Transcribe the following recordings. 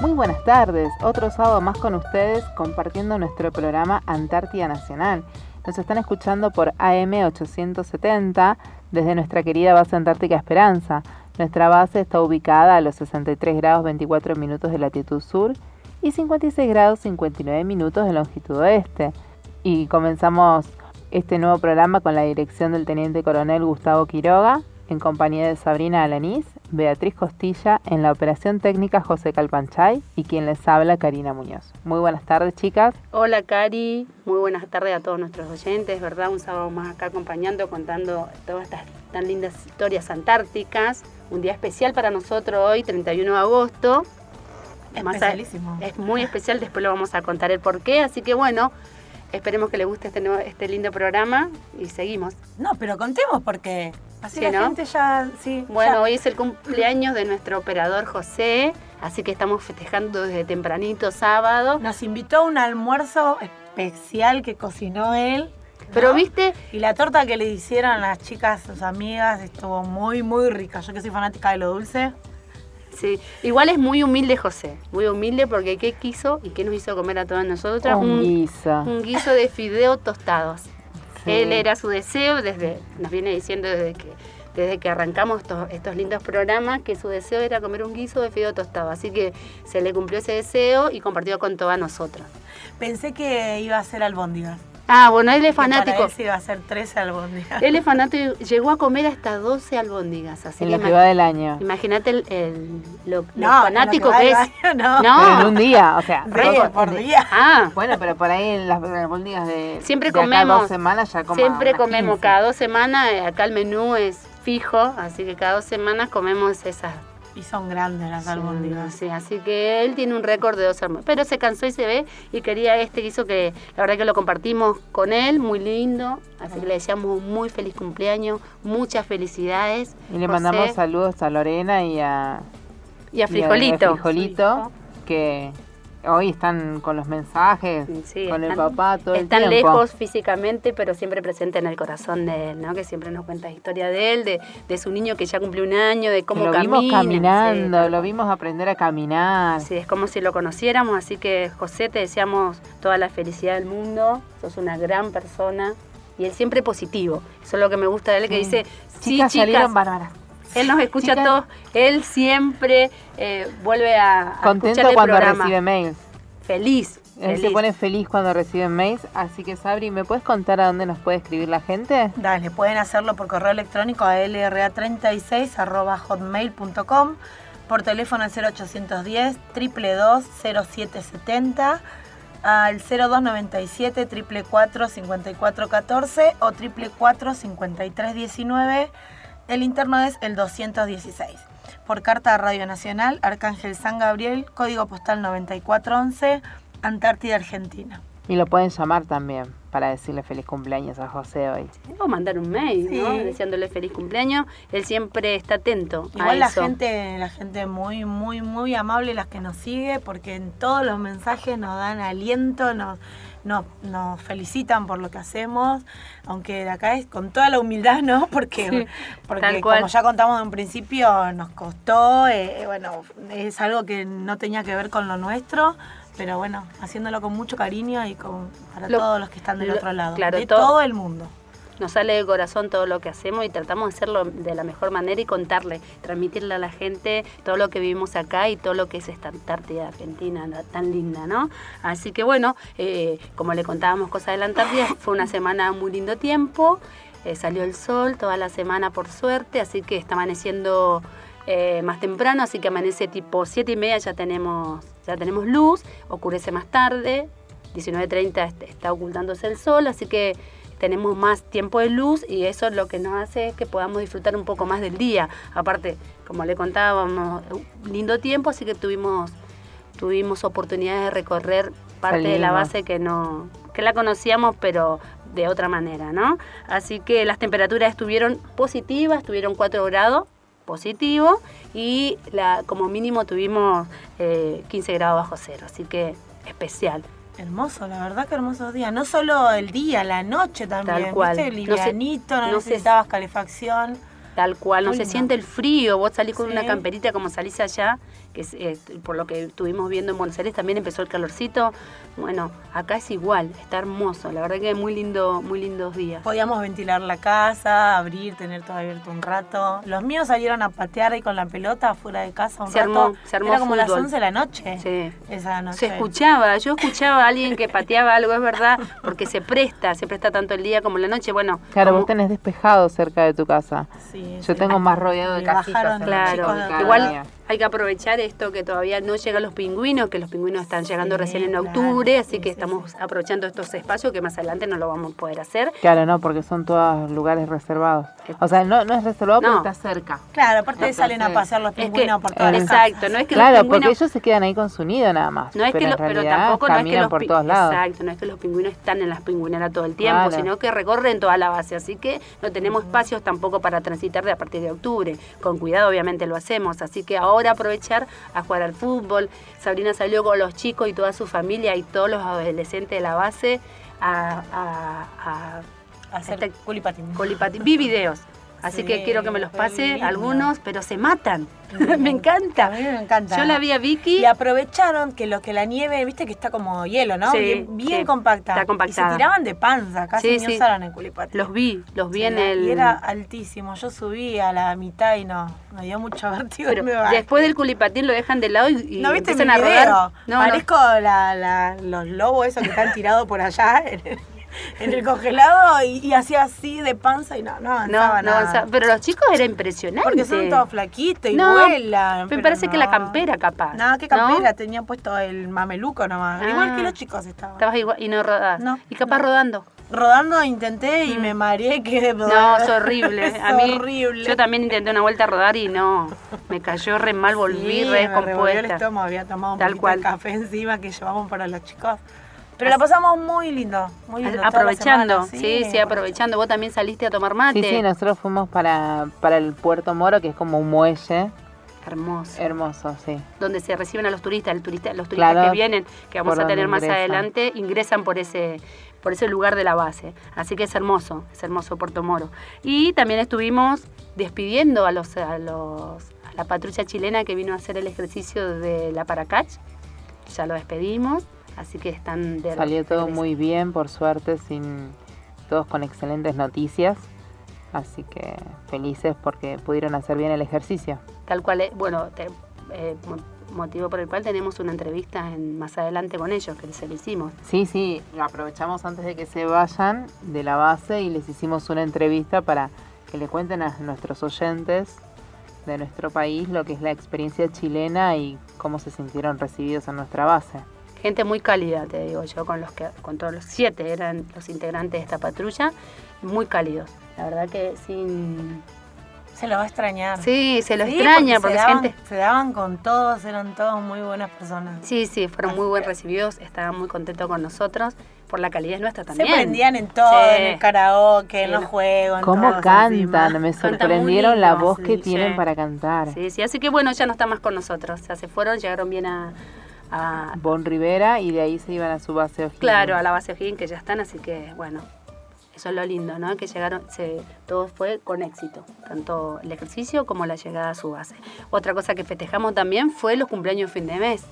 Muy buenas tardes, otro sábado más con ustedes compartiendo nuestro programa Antártida Nacional. Nos están escuchando por AM 870 desde nuestra querida base Antártica Esperanza. Nuestra base está ubicada a los 63 grados 24 minutos de latitud sur y 56 grados 59 minutos de longitud oeste. Y comenzamos este nuevo programa con la dirección del Teniente Coronel Gustavo Quiroga, en compañía de Sabrina Alanís, Beatriz Costilla, en la operación técnica José Calpanchay y quien les habla Karina Muñoz. Muy buenas tardes, chicas. Hola, Cari. Muy buenas tardes a todos nuestros oyentes, ¿verdad? Un sábado más acá acompañando, contando todas estas tan lindas historias antárticas. Un día especial para nosotros hoy, 31 de agosto. Especialísimo. Es muy especial, después lo vamos a contar el por qué. Así que bueno, Esperemos que les guste este, nuevo, este lindo programa y seguimos. No, pero contemos porque así Sí, la ¿no? gente ya, sí. Bueno, ya- hoy es el cumpleaños de nuestro operador José, así que estamos festejando desde tempranito sábado. nos invitó a un almuerzo especial que cocinó él. ¿no? Pero viste, Y la torta que le hicieron las chicas, sus amigas, estuvo muy, muy rica. Yo que soy fanática de lo dulce. Sí, igual es muy humilde José, muy humilde porque ¿qué quiso y qué nos hizo comer a todas nosotras? Un guiso. un guiso de fideo tostados. Sí. Él era su deseo, desde nos viene diciendo desde que desde que arrancamos estos, estos lindos programas, que su deseo era comer un guiso de fideo tostado. Así que se le cumplió ese deseo y compartió con todas nosotras. Pensé que iba a ser albóndigas. Ah, bueno, él es Que para fanático. él se iba a hacer 13 albóndigas. Él es fanático y llegó a comer hasta 12 albóndigas. Así En lo que va del año. imagínate el, el- lo, fanático que que es. año, no. No. Pero en un día, o sea, Sí, por día. Ah, Bueno, pero por ahí en las, albóndigas de, Siempre de comemos. dos semanas ya como siempre comemos 15. cada dos semanas. Acá el menú es fijo, así que cada dos semanas comemos esas Y son grandes las albóndigas. Sí, así que él tiene un récord de dos almuerzos. Pero se cansó y se ve y quería este que hizo que la verdad que lo compartimos con él, muy lindo. Así que le deseamos un muy feliz cumpleaños, muchas felicidades. Y le José, mandamos saludos a Lorena y a, y a y Frijolito. Frijolito, que hoy están con los mensajes, Sí, con el papá todo el Están tiempo. lejos físicamente, pero siempre presente en el corazón de él, ¿no? Que siempre nos cuenta historia de él, de, de su niño que ya cumplió un año, de cómo lo camina. vimos caminando, sí, lo vimos aprender a caminar. Sí, es como si lo conociéramos, así que José, te deseamos toda la felicidad del mundo, sos una gran persona y él siempre positivo. Eso es lo que me gusta de él, que dice, sí, Chicas chicas, salieron bárbaras. Él nos escucha Chicas- todos, él siempre eh, vuelve a, a escuchar Contento el cuando programa. recibe mails. Feliz, Él se feliz. pone feliz cuando recibe mails, así que Sabri, ¿me puedes contar a dónde nos puede escribir la gente? Dale, pueden hacerlo por correo electrónico a lra36.hotmail.com, por teléfono al 0810 222 0770, al 0297 444 5414 o 444 5319. El interno es el 216. Por carta a Radio Nacional, Arcángel San Gabriel, código postal 9411, Antártida, Argentina. Y lo pueden llamar también para decirle feliz cumpleaños a José hoy. O mandar un mail, ¿no? Sí. Deseándole feliz cumpleaños. Él siempre está atento a Igual la eso. gente, la gente muy, muy, muy amable, las que nos sigue, porque en todos los mensajes nos dan aliento, nos, nos, nos felicitan por lo que hacemos, aunque de acá es con toda la humildad, ¿no? Porque, Sí, porque como ya contamos de un principio, nos costó, eh, bueno, es algo que no tenía que ver con lo nuestro. Pero bueno, haciéndolo con mucho cariño y con, para Lo- todos los que están del lo- otro lado, claro, de todo- todo el mundo. Nos sale de corazón todo lo que hacemos y tratamos de hacerlo de la mejor manera y contarle, transmitirle a la gente todo lo que vivimos acá y todo lo que es esta Antártida Argentina tan linda, ¿no? Así que bueno, eh, como le contábamos cosas de la Antártida, fue una semana muy lindo tiempo, eh, salió el sol toda la semana por suerte, así que está amaneciendo eh, más temprano, así que amanece tipo 7 y media ya tenemos, ya tenemos luz, ocurrece más tarde, 19.30 est- está ocultándose el sol, así que tenemos más tiempo de luz y eso es lo que nos hace que podamos disfrutar un poco más del día. Aparte, como le contábamos, un lindo tiempo, así que tuvimos, tuvimos oportunidades de recorrer parte de la base que no que la conocíamos, pero de otra manera, ¿no? Así que las temperaturas estuvieron positivas, estuvieron 4 grados positivo y la, como mínimo tuvimos eh, 15 grados bajo cero, así que especial. Hermoso, la verdad que hermosos días. No solo el día, la noche también. Tal cual. ¿viste? No se- Livianito, no, no se- necesitabas calefacción. Tal cual, no Muy se lindo. siente el frío, vos salís con Sí. una camperita como salís allá, que es, eh, por lo que estuvimos viendo en Buenos Aires también empezó el calorcito. Bueno, acá es igual, está hermoso, la verdad que muy lindo, muy lindos días. Podíamos ventilar la casa, abrir, tener todo abierto un rato. Los míos salieron a patear ahí con la pelota fuera de casa un Se rato. armó- se armó Era como las fútbol. 11 de la noche. Sí. Esa noche. Se escuchaba, yo escuchaba a alguien que pateaba algo, es verdad, porque se presta, se presta tanto el día como la noche. Bueno, Claro, como- vos tenés despejado cerca de tu casa. Sí, Yo sí. tengo más rodeado de Le casitas. bajaron Claro, igual mía. Hay que aprovechar esto que todavía no llegan los pingüinos, que los pingüinos están llegando Sí, recién en claro. octubre, así Sí, que sí, estamos sí. aprovechando estos espacios que más adelante no lo vamos a poder hacer. Claro, no, porque son todos lugares reservados. O sea, no, no es reservado, No. pero está cerca. Claro, aparte Entonces, salen a pasear los Es que, pingüinos por todas las exacto, no es que Claro, los porque pingüinos ellos se quedan ahí con su nido nada más. No es que pero lo- en pero tampoco no es que caminan los por pi- todos lados. Exacto, no es que los pingüinos están en las pingüineras todo el tiempo, Claro. sino que recorren toda la base, así que no tenemos espacios tampoco para transitar de a partir de octubre. Con cuidado obviamente lo hacemos, así que ahora aprovechar a jugar al fútbol. Sabrina salió con los chicos y toda su familia y todos los adolescentes de la base a, a- a- Hacer Este- culipatín. Vi videos. Así Sí, que quiero que me los pase algunos, pero se matan. me A encanta. mí me encanta. Yo la vi a Vicky. Y aprovecharon que lo que la nieve, viste que está como hielo, ¿no? Sí, bien bien sí, compacta. está Y compactada. se tiraban de panza, casi ni usaron el culipatín. Los vi, los vi en el. Y era altísimo. Yo subí a la mitad y no, me dio mucho vértigo. Pero y después del culipatín lo dejan de lado y, y ¿No viste mi empiezan a video? rodar. No, no. Parezco la- la- los lobos esos que están tirados por allá en el, congelado y, y hacía así de panza y no, no No, avanzaba no nada. avanzaba. Pero los chicos era impresionante. Porque son todos flaquitos y No, vuelan. me parece que la no. campera capaz. No, que campera, tenía puesto el mameluco nomás. Ah. Igual que los chicos estaban. Estabas igual y no rodabas. No, y capaz no. rodando. Rodando intenté y me mareé que Mm. No, es horrible. Es a mí, horrible. Yo también intenté una vuelta a rodar y no. Me cayó re mal, volví Sí, re me el estómago, había tomado un Tal poquito cual. de café encima que llevamos para los chicos. Pero la pasamos muy lindo, muy lindo. Aprovechando, semana, sí, sí, aprovechando. Vos también saliste a tomar mate. Sí, sí, nosotros fuimos para, para el Puerto Moro, que es como un muelle Hermoso. hermoso, sí. donde se reciben a los turistas, el turista, los turistas Claro, que vienen, que vamos a tener más ingresan. adelante, ingresan por ese por ese lugar de la base. Así que es hermoso, es hermoso Puerto Moro. Y también estuvimos despidiendo a los a los a la patrulla chilena que vino a hacer el ejercicio de la Paracach. Ya lo despedimos, así que están de Salió todo regreso. muy bien, por suerte, sin todos con excelentes noticias. Así que felices porque pudieron hacer bien el ejercicio. Tal cual, es- bueno, te- eh, mo- motivo por el cual tenemos una entrevista en- más adelante con ellos, que se lo hicimos. Sí, sí, lo aprovechamos antes de que se vayan de la base y les hicimos una entrevista para que le cuenten a nuestros oyentes de nuestro país lo que es la experiencia chilena y cómo se sintieron recibidos en nuestra base. Gente muy cálida, te digo yo, con los que, con todos los siete eran los integrantes de esta patrulla, muy cálidos. La verdad que sin Se lo va a extrañar. sí, se lo Sí, extraña porque, se, daban, gente. se daban con todos, eran todos muy buenas personas. Sí, sí, fueron muy buen recibidos, estaban muy contentos con nosotros, por la calidad nuestra también. Se prendían en todo, Sí. en el karaoke, en los no. juegos. en ¿Cómo todo, cantan? encima. Me sorprendieron la voz que tienen sí. para cantar. Sí, sí, así que bueno, ya no está más con nosotros, ya se fueron, llegaron bien a, a- Bon Rivera y de ahí se iban a su base O'Higgins. claro, a la base O'Higgins que ya están, así que bueno, eso es lo lindo, ¿no? Que llegaron, se, todo fue con éxito, tanto el ejercicio como la llegada a su base. Otra cosa que festejamos también fue los cumpleaños fin de mes,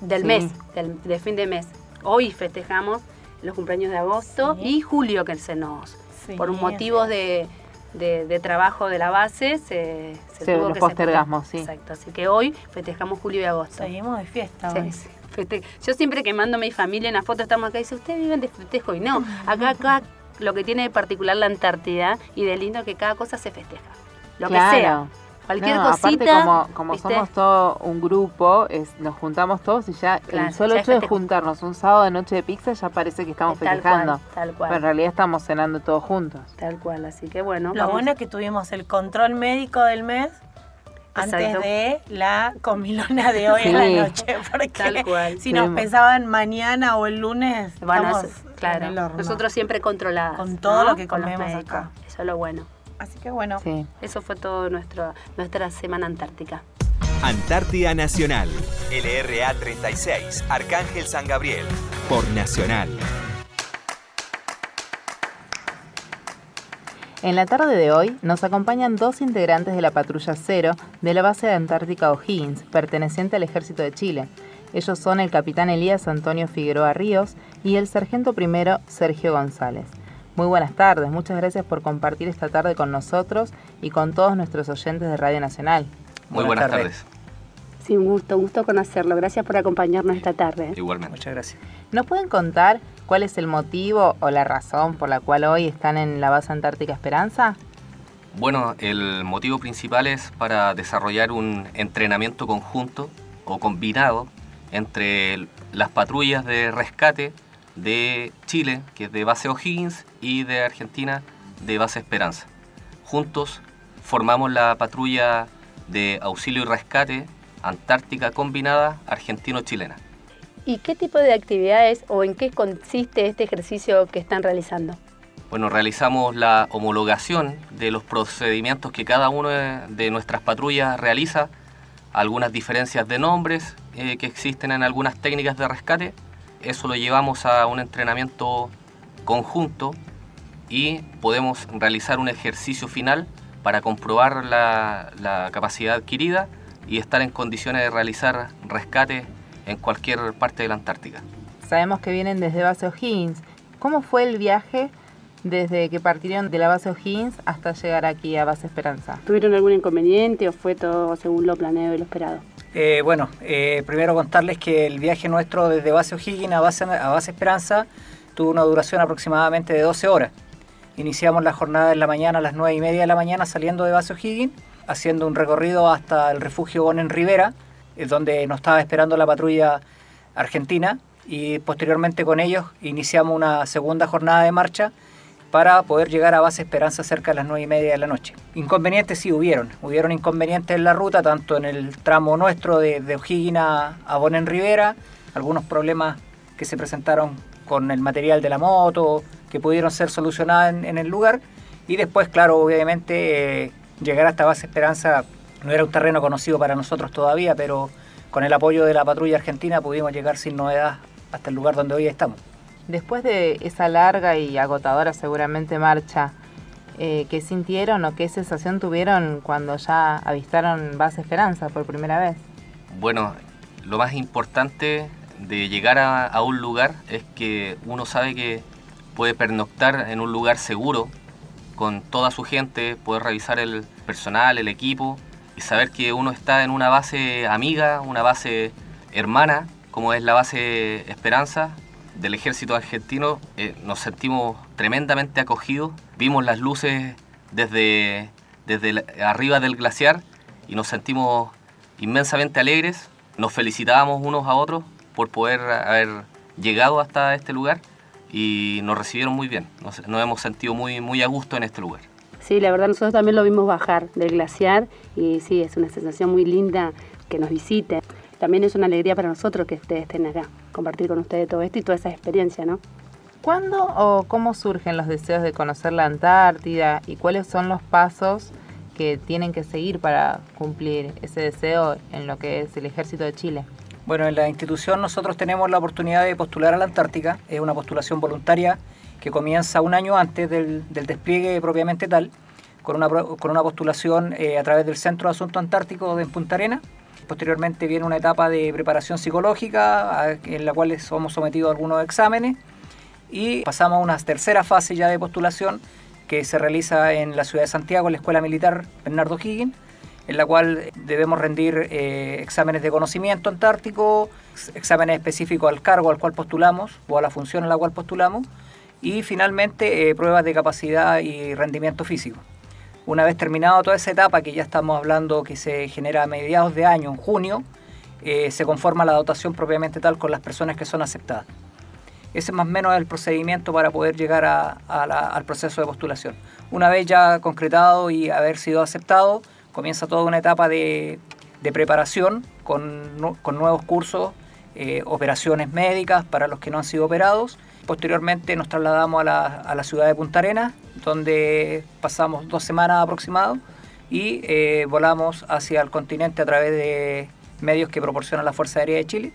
del Sí. mes, del, de fin de mes. Hoy festejamos los cumpleaños de agosto Sí. y julio que se nos, Sí, por motivos de, de- de trabajo de la base, se, se Se- tuvo los que postergamos, sí. Exacto, así que hoy festejamos julio y agosto. Seguimos de fiesta Sí, hoy. sí, feste- Yo siempre que mando a mi familia una foto, estamos acá y dice, ustedes viven de festejo y no. Acá, acá, lo que tiene de particular la Antártida y de lindo que cada cosa se festeja. Lo Claro. que sea. Cualquier No, cosita. Aparte, como, como ¿viste? somos todo un grupo, es, nos juntamos todos y ya Claro, el solo ya hecho de juntarnos un sábado de noche de pizza ya parece que estamos Tal festejando. cual, tal cual. Pero en realidad estamos cenando todos juntos. Tal cual, así que bueno. Lo vamos- bueno es que tuvimos el control médico del mes antes Exacto. de la comilona de hoy en Sí. la noche. Porque Tal cual. si nos Sí. pensaban mañana o el lunes, Bueno, estamos eso- claro. en el horno. Nosotros siempre controladas. Con todo ¿no? lo que comemos acá. Eso es lo bueno. Así que bueno, Sí. Eso fue todo nuestro, nuestra semana antártica. Antártida Nacional. LRA 36, Arcángel San Gabriel. Por Nacional. En la tarde de hoy nos acompañan dos integrantes de la patrulla cero de la base de Antártica O'Higgins, perteneciente al Ejército de Chile. Ellos son el capitán Elías Antonio Figueroa Ríos y el sargento primero Sergio González. Muy buenas tardes, muchas gracias por compartir esta tarde con nosotros y con todos nuestros oyentes de Radio Nacional. Muy buenas, tardes. Sí, un gusto, un gusto conocerlo. Gracias por acompañarnos esta tarde. Igualmente. Muchas gracias. ¿Nos pueden contar cuál es el motivo o la razón por la cual hoy están en la base Antártica Esperanza? Bueno, el motivo principal es para desarrollar un entrenamiento conjunto o combinado entre las patrullas de rescate de Chile, que es de base O'Higgins, y de Argentina, de base Esperanza. Juntos formamos la patrulla de auxilio y rescate Antártica Combinada Argentino-Chilena. ¿Y qué tipo de actividades o en qué consiste este ejercicio que están realizando? Bueno, realizamos la homologación de los procedimientos que cada una de nuestras patrullas realiza, algunas diferencias de nombres eh, que existen en algunas técnicas de rescate. Eso lo llevamos a un entrenamiento conjunto y podemos realizar un ejercicio final para comprobar la, la capacidad adquirida y estar en condiciones de realizar rescate en cualquier parte de la Antártica. Sabemos que vienen desde base O'Higgins. ¿Cómo fue el viaje desde que partieron de la base O'Higgins hasta llegar aquí a base Esperanza? ¿Tuvieron algún inconveniente o fue todo según lo planeado y lo esperado? Eh, bueno, eh, primero contarles que el viaje nuestro desde base O'Higgins a base, a Esperanza tuvo una duración aproximadamente de 12 horas. Iniciamos la jornada en la mañana a las 9 y media de la mañana saliendo de base O'Higgins, haciendo un recorrido hasta el refugio Bonen Rivera, donde nos estaba esperando la patrulla argentina y posteriormente con ellos iniciamos una segunda jornada de marcha para poder llegar a base Esperanza cerca de las 9 y media de la noche. Inconvenientes sí hubieron, hubieron inconvenientes en la ruta, tanto en el tramo nuestro de, de O'Higgins a, Bonen Rivera, algunos problemas que se presentaron con el material de la moto, que pudieron ser solucionados en, en el lugar, y después, claro, obviamente, eh, llegar hasta base Esperanza no era un terreno conocido para nosotros todavía, pero con el apoyo de la patrulla argentina pudimos llegar sin novedad hasta el lugar donde hoy estamos. Después de esa larga y agotadora seguramente marcha, eh, ¿qué sintieron o qué sensación tuvieron cuando ya avistaron Base Esperanza por primera vez? Bueno, lo más importante de llegar a, a un lugar es que uno sabe que puede pernoctar en un lugar seguro con toda su gente, poder revisar el personal, el equipo y saber que uno está en una base amiga, una base hermana, como es la base Esperanza del ejército argentino, eh, nos sentimos tremendamente acogidos. Vimos las luces desde, desde arriba del glaciar y nos sentimos inmensamente alegres. Nos felicitábamos unos a otros por poder haber llegado hasta este lugar y nos recibieron muy bien. Nos, nos hemos sentido muy, muy a gusto en este lugar. Sí, la verdad nosotros también lo vimos bajar del glaciar y sí, es una sensación muy linda que nos visite. También es una alegría para nosotros que ustedes estén acá, compartir con ustedes todo esto y toda esa experiencia, ¿no? ¿Cuándo o cómo surgen los deseos de conocer la Antártida y cuáles son los pasos que tienen que seguir para cumplir ese deseo en lo que es el ejército de Chile? Bueno, en la institución nosotros tenemos la oportunidad de postular a la Antártica. Es una postulación voluntaria que comienza un año antes del, del despliegue propiamente tal, con una, con una postulación eh, a través del Centro de Asuntos Antárticos de Punta Arena. Posteriormente viene una etapa de preparación psicológica en la cual somos sometidos a algunos exámenes y pasamos a una tercera fase ya de postulación que se realiza en la ciudad de Santiago, en la Escuela Militar Bernardo Higgins, en la cual debemos rendir eh, exámenes de conocimiento antártico, ex- exámenes específicos al cargo al cual postulamos o a la función a la cual postulamos y finalmente eh, pruebas de capacidad y rendimiento físico. Una vez terminado toda esa etapa que ya estamos hablando que se genera a mediados de año, en junio, eh, se conforma la dotación propiamente tal con las personas que son aceptadas. Ese es más o menos el procedimiento para poder llegar a- a la- al proceso de postulación. Una vez ya concretado y haber sido aceptado, comienza toda una etapa de, de preparación con, con nuevos cursos, eh, operaciones médicas para los que no han sido operados. Posteriormente nos trasladamos a la, a la ciudad de Punta Arenas, donde pasamos dos semanas aproximadas y eh, volamos hacia el continente a través de medios que proporciona la Fuerza Aérea de Chile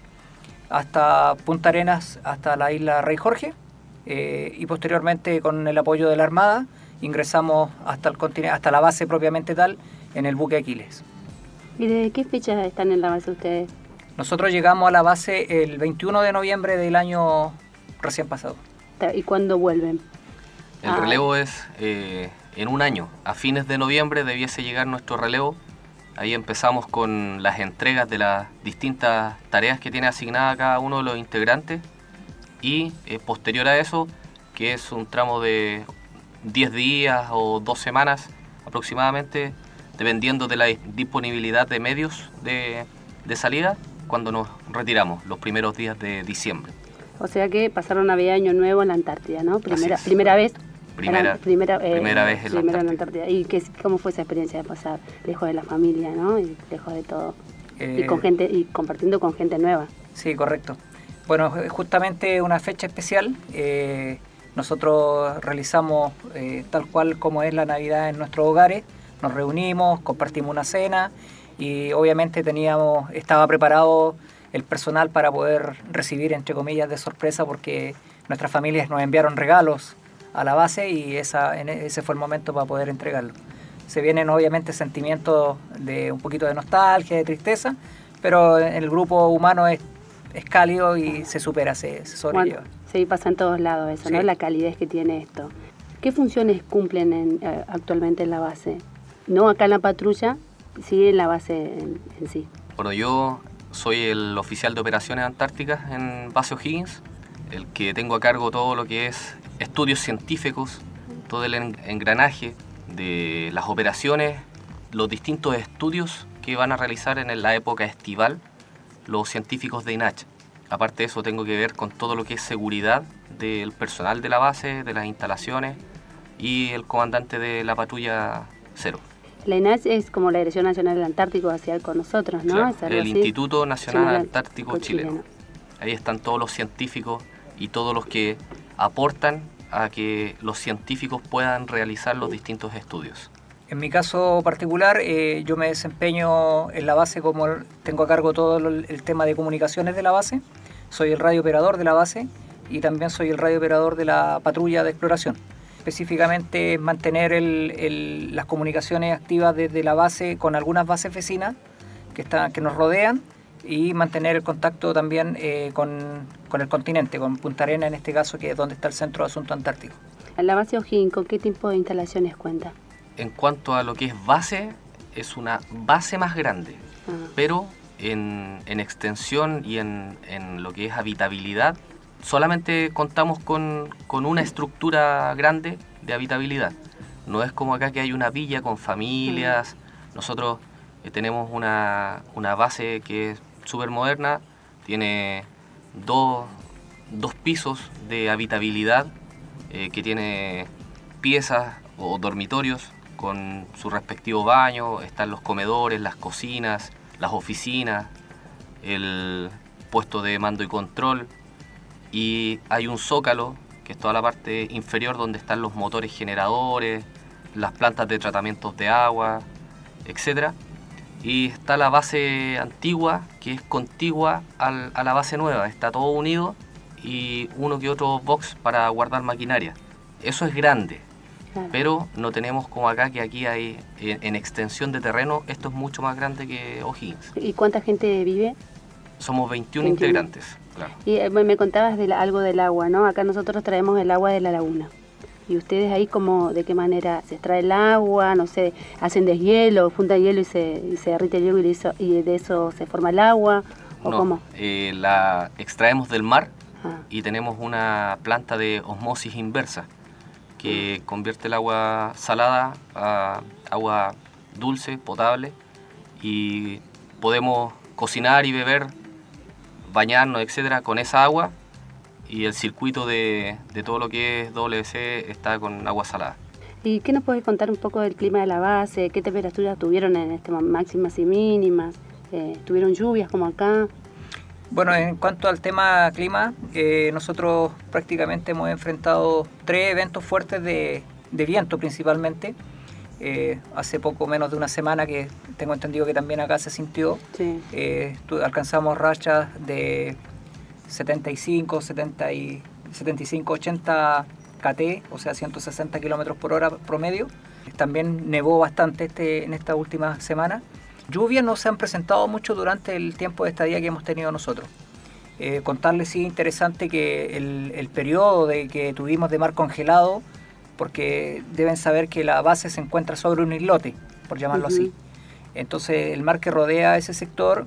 hasta Punta Arenas, hasta la isla Rey Jorge, eh, y posteriormente con el apoyo de la Armada ingresamos hasta, el continente, hasta la base propiamente tal en el buque Aquiles. ¿Y desde qué fecha están en la base ustedes? Nosotros llegamos a la base el 21 de noviembre del año recién pasado. ¿Y cuándo vuelven? El Ah. relevo es eh, en un año. A fines de noviembre debiese llegar nuestro relevo. Ahí empezamos con las entregas de las distintas tareas que tiene asignadas cada uno de los integrantes. Y eh, posterior a eso, que es un tramo de 10 días o 2 semanas aproximadamente, dependiendo de la disponibilidad de medios de, de salida, cuando nos retiramos, los primeros días de diciembre. O sea que pasaron Navidad Año Nuevo en la Antártida, ¿no? Primera, primera vez. Primera, Era- primera, eh, primera vez en la primera Antártida. ¿Y qué, cómo fue esa experiencia de pasar lejos de la familia, ¿no? Y lejos de todo. y Eh, con gente y compartiendo con gente nueva. Sí, correcto. Bueno, es justamente una fecha especial. eh, nosotros realizamos eh, tal cual como es la Navidad en nuestros hogares. Nos reunimos, compartimos una cena y obviamente teníamos, estaba preparado el personal para poder recibir, entre comillas, de sorpresa porque nuestras familias nos enviaron regalos a la base y esa, en e- ese fue el momento para poder entregarlo. Se vienen obviamente sentimientos de un poquito de nostalgia, de tristeza, pero el grupo humano es, es cálido y se supera, se, se sobrelleva. Bueno, sí, pasa en todos lados eso, ¿no? La calidez que tiene esto. ¿Qué funciones cumplen en, eh, actualmente en la base? No acá en la patrulla, sí en la base en, en sí. Bueno, yo soy el oficial de operaciones antárticas en Base O'Higgins, el que tengo a cargo todo lo que es estudios científicos, todo el en- engranaje de las operaciones, los distintos estudios que van a realizar en la época estival los científicos de INACH. Aparte de eso, tengo que ver con todo lo que es seguridad del personal de la base, de las instalaciones y el comandante de la patrulla cero. La INACH es como la Dirección Nacional del Antártico hacia con nosotros, ¿no? Claro, el así. Instituto Nacional Nacional Antártico Antártico Chileno. Ahí están todos los científicos y todos los que aportan a que los científicos puedan realizar los distintos estudios. En mi caso particular, eh, yo me desempeño en la base como tengo a cargo todo el, tema de comunicaciones de la base. Soy el radio operador de la base y también soy el radio operador de la patrulla de exploración. Específicamente mantener las comunicaciones activas desde la base con algunas bases vecinas que, están, que nos rodean y mantener el contacto también eh, con, con el continente, con Punta Arena en este caso, que es donde está el Centro de Asuntos Antárticos. En la base O'Higgins, ¿con qué tipo de instalaciones cuenta? En cuanto a lo que es base, es una base más grande, Ah, pero en, en extensión y en, en lo que es habitabilidad, solamente contamos con, con una estructura grande de habitabilidad. No es como acá que hay una villa con familias. Nosotros eh, tenemos una, una base que es súper moderna, tiene dos, dos pisos de habitabilidad, eh, que tiene piezas o dormitorios con su respectivo baño, están los comedores, las cocinas, las oficinas, el puesto de mando y control y hay un zócalo que es toda la parte inferior donde están los motores generadores, las plantas de tratamientos de agua, etc. Y está la base antigua que es contigua al- a la base nueva, está todo unido y uno que otro box para guardar maquinaria. Eso es grande, claro. pero no tenemos como acá que aquí hay en, en extensión de terreno, esto es mucho más grande que O'Higgins. ¿Y cuánta gente vive? Somos 21 21. integrantes, claro. Y eh, me contabas de la- algo del agua, ¿no? Acá nosotros traemos el agua de la laguna. ¿Y ustedes ahí cómo, de qué manera se extrae el agua? No sé, hacen deshielo, fundan hielo y se, y se derrite el hielo y de, eso, y de eso se forma el agua? ¿O No, cómo? eh, la extraemos del mar Ah, y tenemos una planta de osmosis inversa que convierte el agua salada a agua dulce, potable y podemos cocinar y beber, bañarnos, etcétera, con esa agua y el circuito de, de todo lo que es WC está con agua salada. ¿Y qué nos puedes contar un poco del clima de la base? ¿Qué temperaturas tuvieron en este máximas y mínimas? Eh, ¿Tuvieron lluvias como acá? Bueno, en cuanto al tema clima, eh, nosotros prácticamente hemos enfrentado tres eventos fuertes de, de viento principalmente. Eh, hace poco menos de una semana que tengo entendido que también acá se sintió. Sí. Eh, alcanzamos rachas de 75, 70 y 75, 80 KT, o sea 160 kilómetros por hora promedio. También nevó bastante este, en esta última semana. Lluvias no se han presentado mucho durante el tiempo de estadía que hemos tenido nosotros. Eh, contarles sí interesante que el, el, periodo de que tuvimos de mar congelado, porque deben saber que la base se encuentra sobre un islote, por llamarlo así. Entonces el mar que rodea ese sector,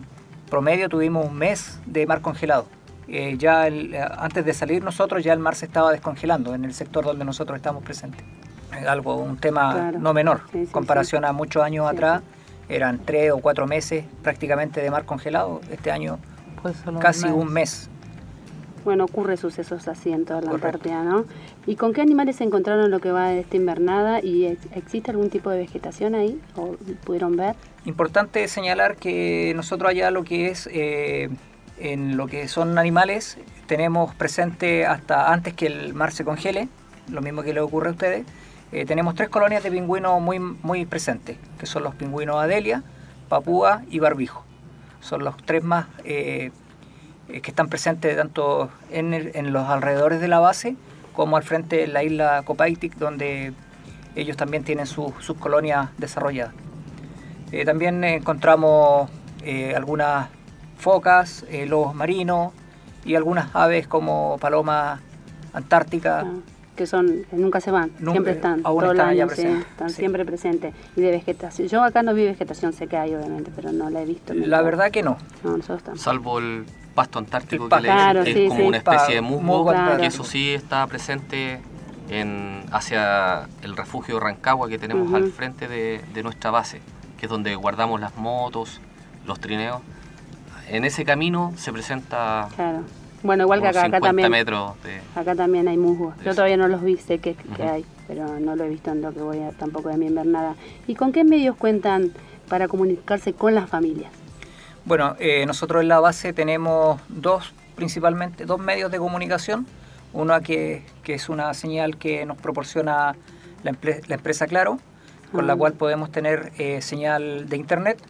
promedio tuvimos un mes de mar congelado. Eh, ya el, antes de salir nosotros ya el mar se estaba descongelando en el sector donde nosotros estamos presentes. Algo, un tema Claro. no menor, Sí, sí, comparación a muchos años Sí, atrás, eran tres o cuatro meses prácticamente de mar congelado. Este año Pues casi un mes. Bueno, ocurre sucesos así en toda la Correcto. Antártida, ¿no? ¿Y con qué animales se encontraron lo que va de esta invernada? ¿Y ex- existe algún tipo de vegetación ahí? ¿O pudieron ver? Importante señalar que nosotros allá lo que es, eh, en lo que son animales, tenemos presente hasta antes que el mar se congele, lo mismo que le ocurre a ustedes, eh, tenemos tres colonias de pingüinos muy, muy presentes, que son los pingüinos Adelia, Papúa y Barbijo. Son los tres más eh, eh, que están presentes tanto en, los alrededores de la base como al frente de la isla Copaitic, donde ellos también tienen su- sus colonias desarrolladas. También encontramos algunas focas, eh, lobos marinos y algunas aves como paloma antártica. Ah, que son, que nunca se van, Nunca- siempre están, aún todo el están allá año, sí, presentes, están sí. siempre presentes. Y de vegetación, yo acá no vi vegetación, sé que hay obviamente, pero no la he visto. La nunca. verdad que no. No, nosotros estamos. Salvo el pasto antártico El que pasto. le dicen, Claro, que es sí, como sí. una especie de musgo, musgo Claro. que eso sí está presente en, hacia el refugio Rancagua que tenemos Ujú. al frente de, de nuestra base, que es donde guardamos las motos, los trineos. En ese camino se presenta Claro. Bueno, igual que acá, acá 50 también. metros de... Acá también hay musgos. Yo todavía no los vi, sé que, que Ujú. hay, pero no lo he visto en lo que voy a, tampoco de mi invernada. ¿Y con qué medios cuentan para comunicarse con las familias? Bueno, eh, nosotros en la base tenemos dos, principalmente, dos medios de comunicación. Una que, que es una señal que nos proporciona la, emple- la empresa Claro, con la Ah. cual podemos tener eh, señal de internet.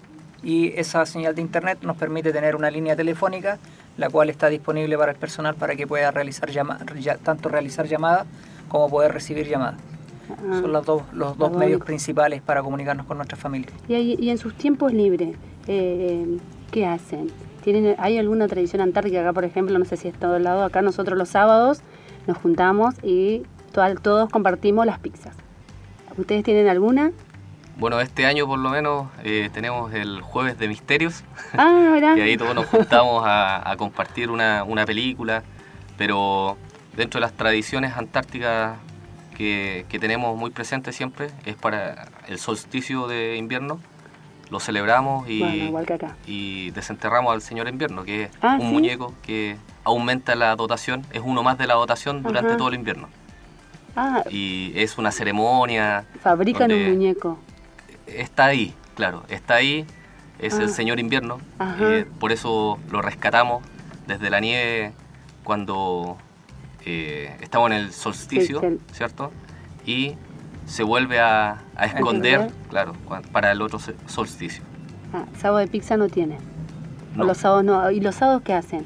Y esa señal de internet nos permite tener una línea telefónica, la cual está disponible para el personal para que pueda realizar llama- ya- tanto realizar llamadas como poder recibir llamadas. Ah. Son los dos, los dos medios principales para comunicarnos con nuestra familia. Y, ahí- y en sus tiempos libres, eh, ¿qué hacen? ¿Tienen, ¿Hay alguna tradición antártica acá, por ejemplo? No sé si es todo el lado. Acá nosotros los sábados nos juntamos y to- todos compartimos las pizzas. ¿Ustedes tienen alguna? Bueno, este año por lo menos eh, tenemos el jueves de misterios, Ah, y ahí todos nos juntamos a, a compartir una, una película, pero dentro de las tradiciones antárticas que, que tenemos muy presentes siempre es para el solsticio de invierno, lo celebramos y, Bueno, igual que acá. y desenterramos al señor invierno, que es Ah, un ¿sí? muñeco que aumenta la dotación, es uno más de la dotación durante Ajá. todo el invierno. Ah, Y es una ceremonia, fabrican donde- un muñeco. Está ahí, claro, está ahí, es Ah. el señor invierno, eh, por eso lo rescatamos desde la nieve cuando eh, estamos en el solsticio, Sí, sí. ¿cierto? Y se vuelve a, a esconder, claro, para el otro solsticio. Ah, sábado de pizza no. O los sábados no. ¿Y los sábados qué hacen?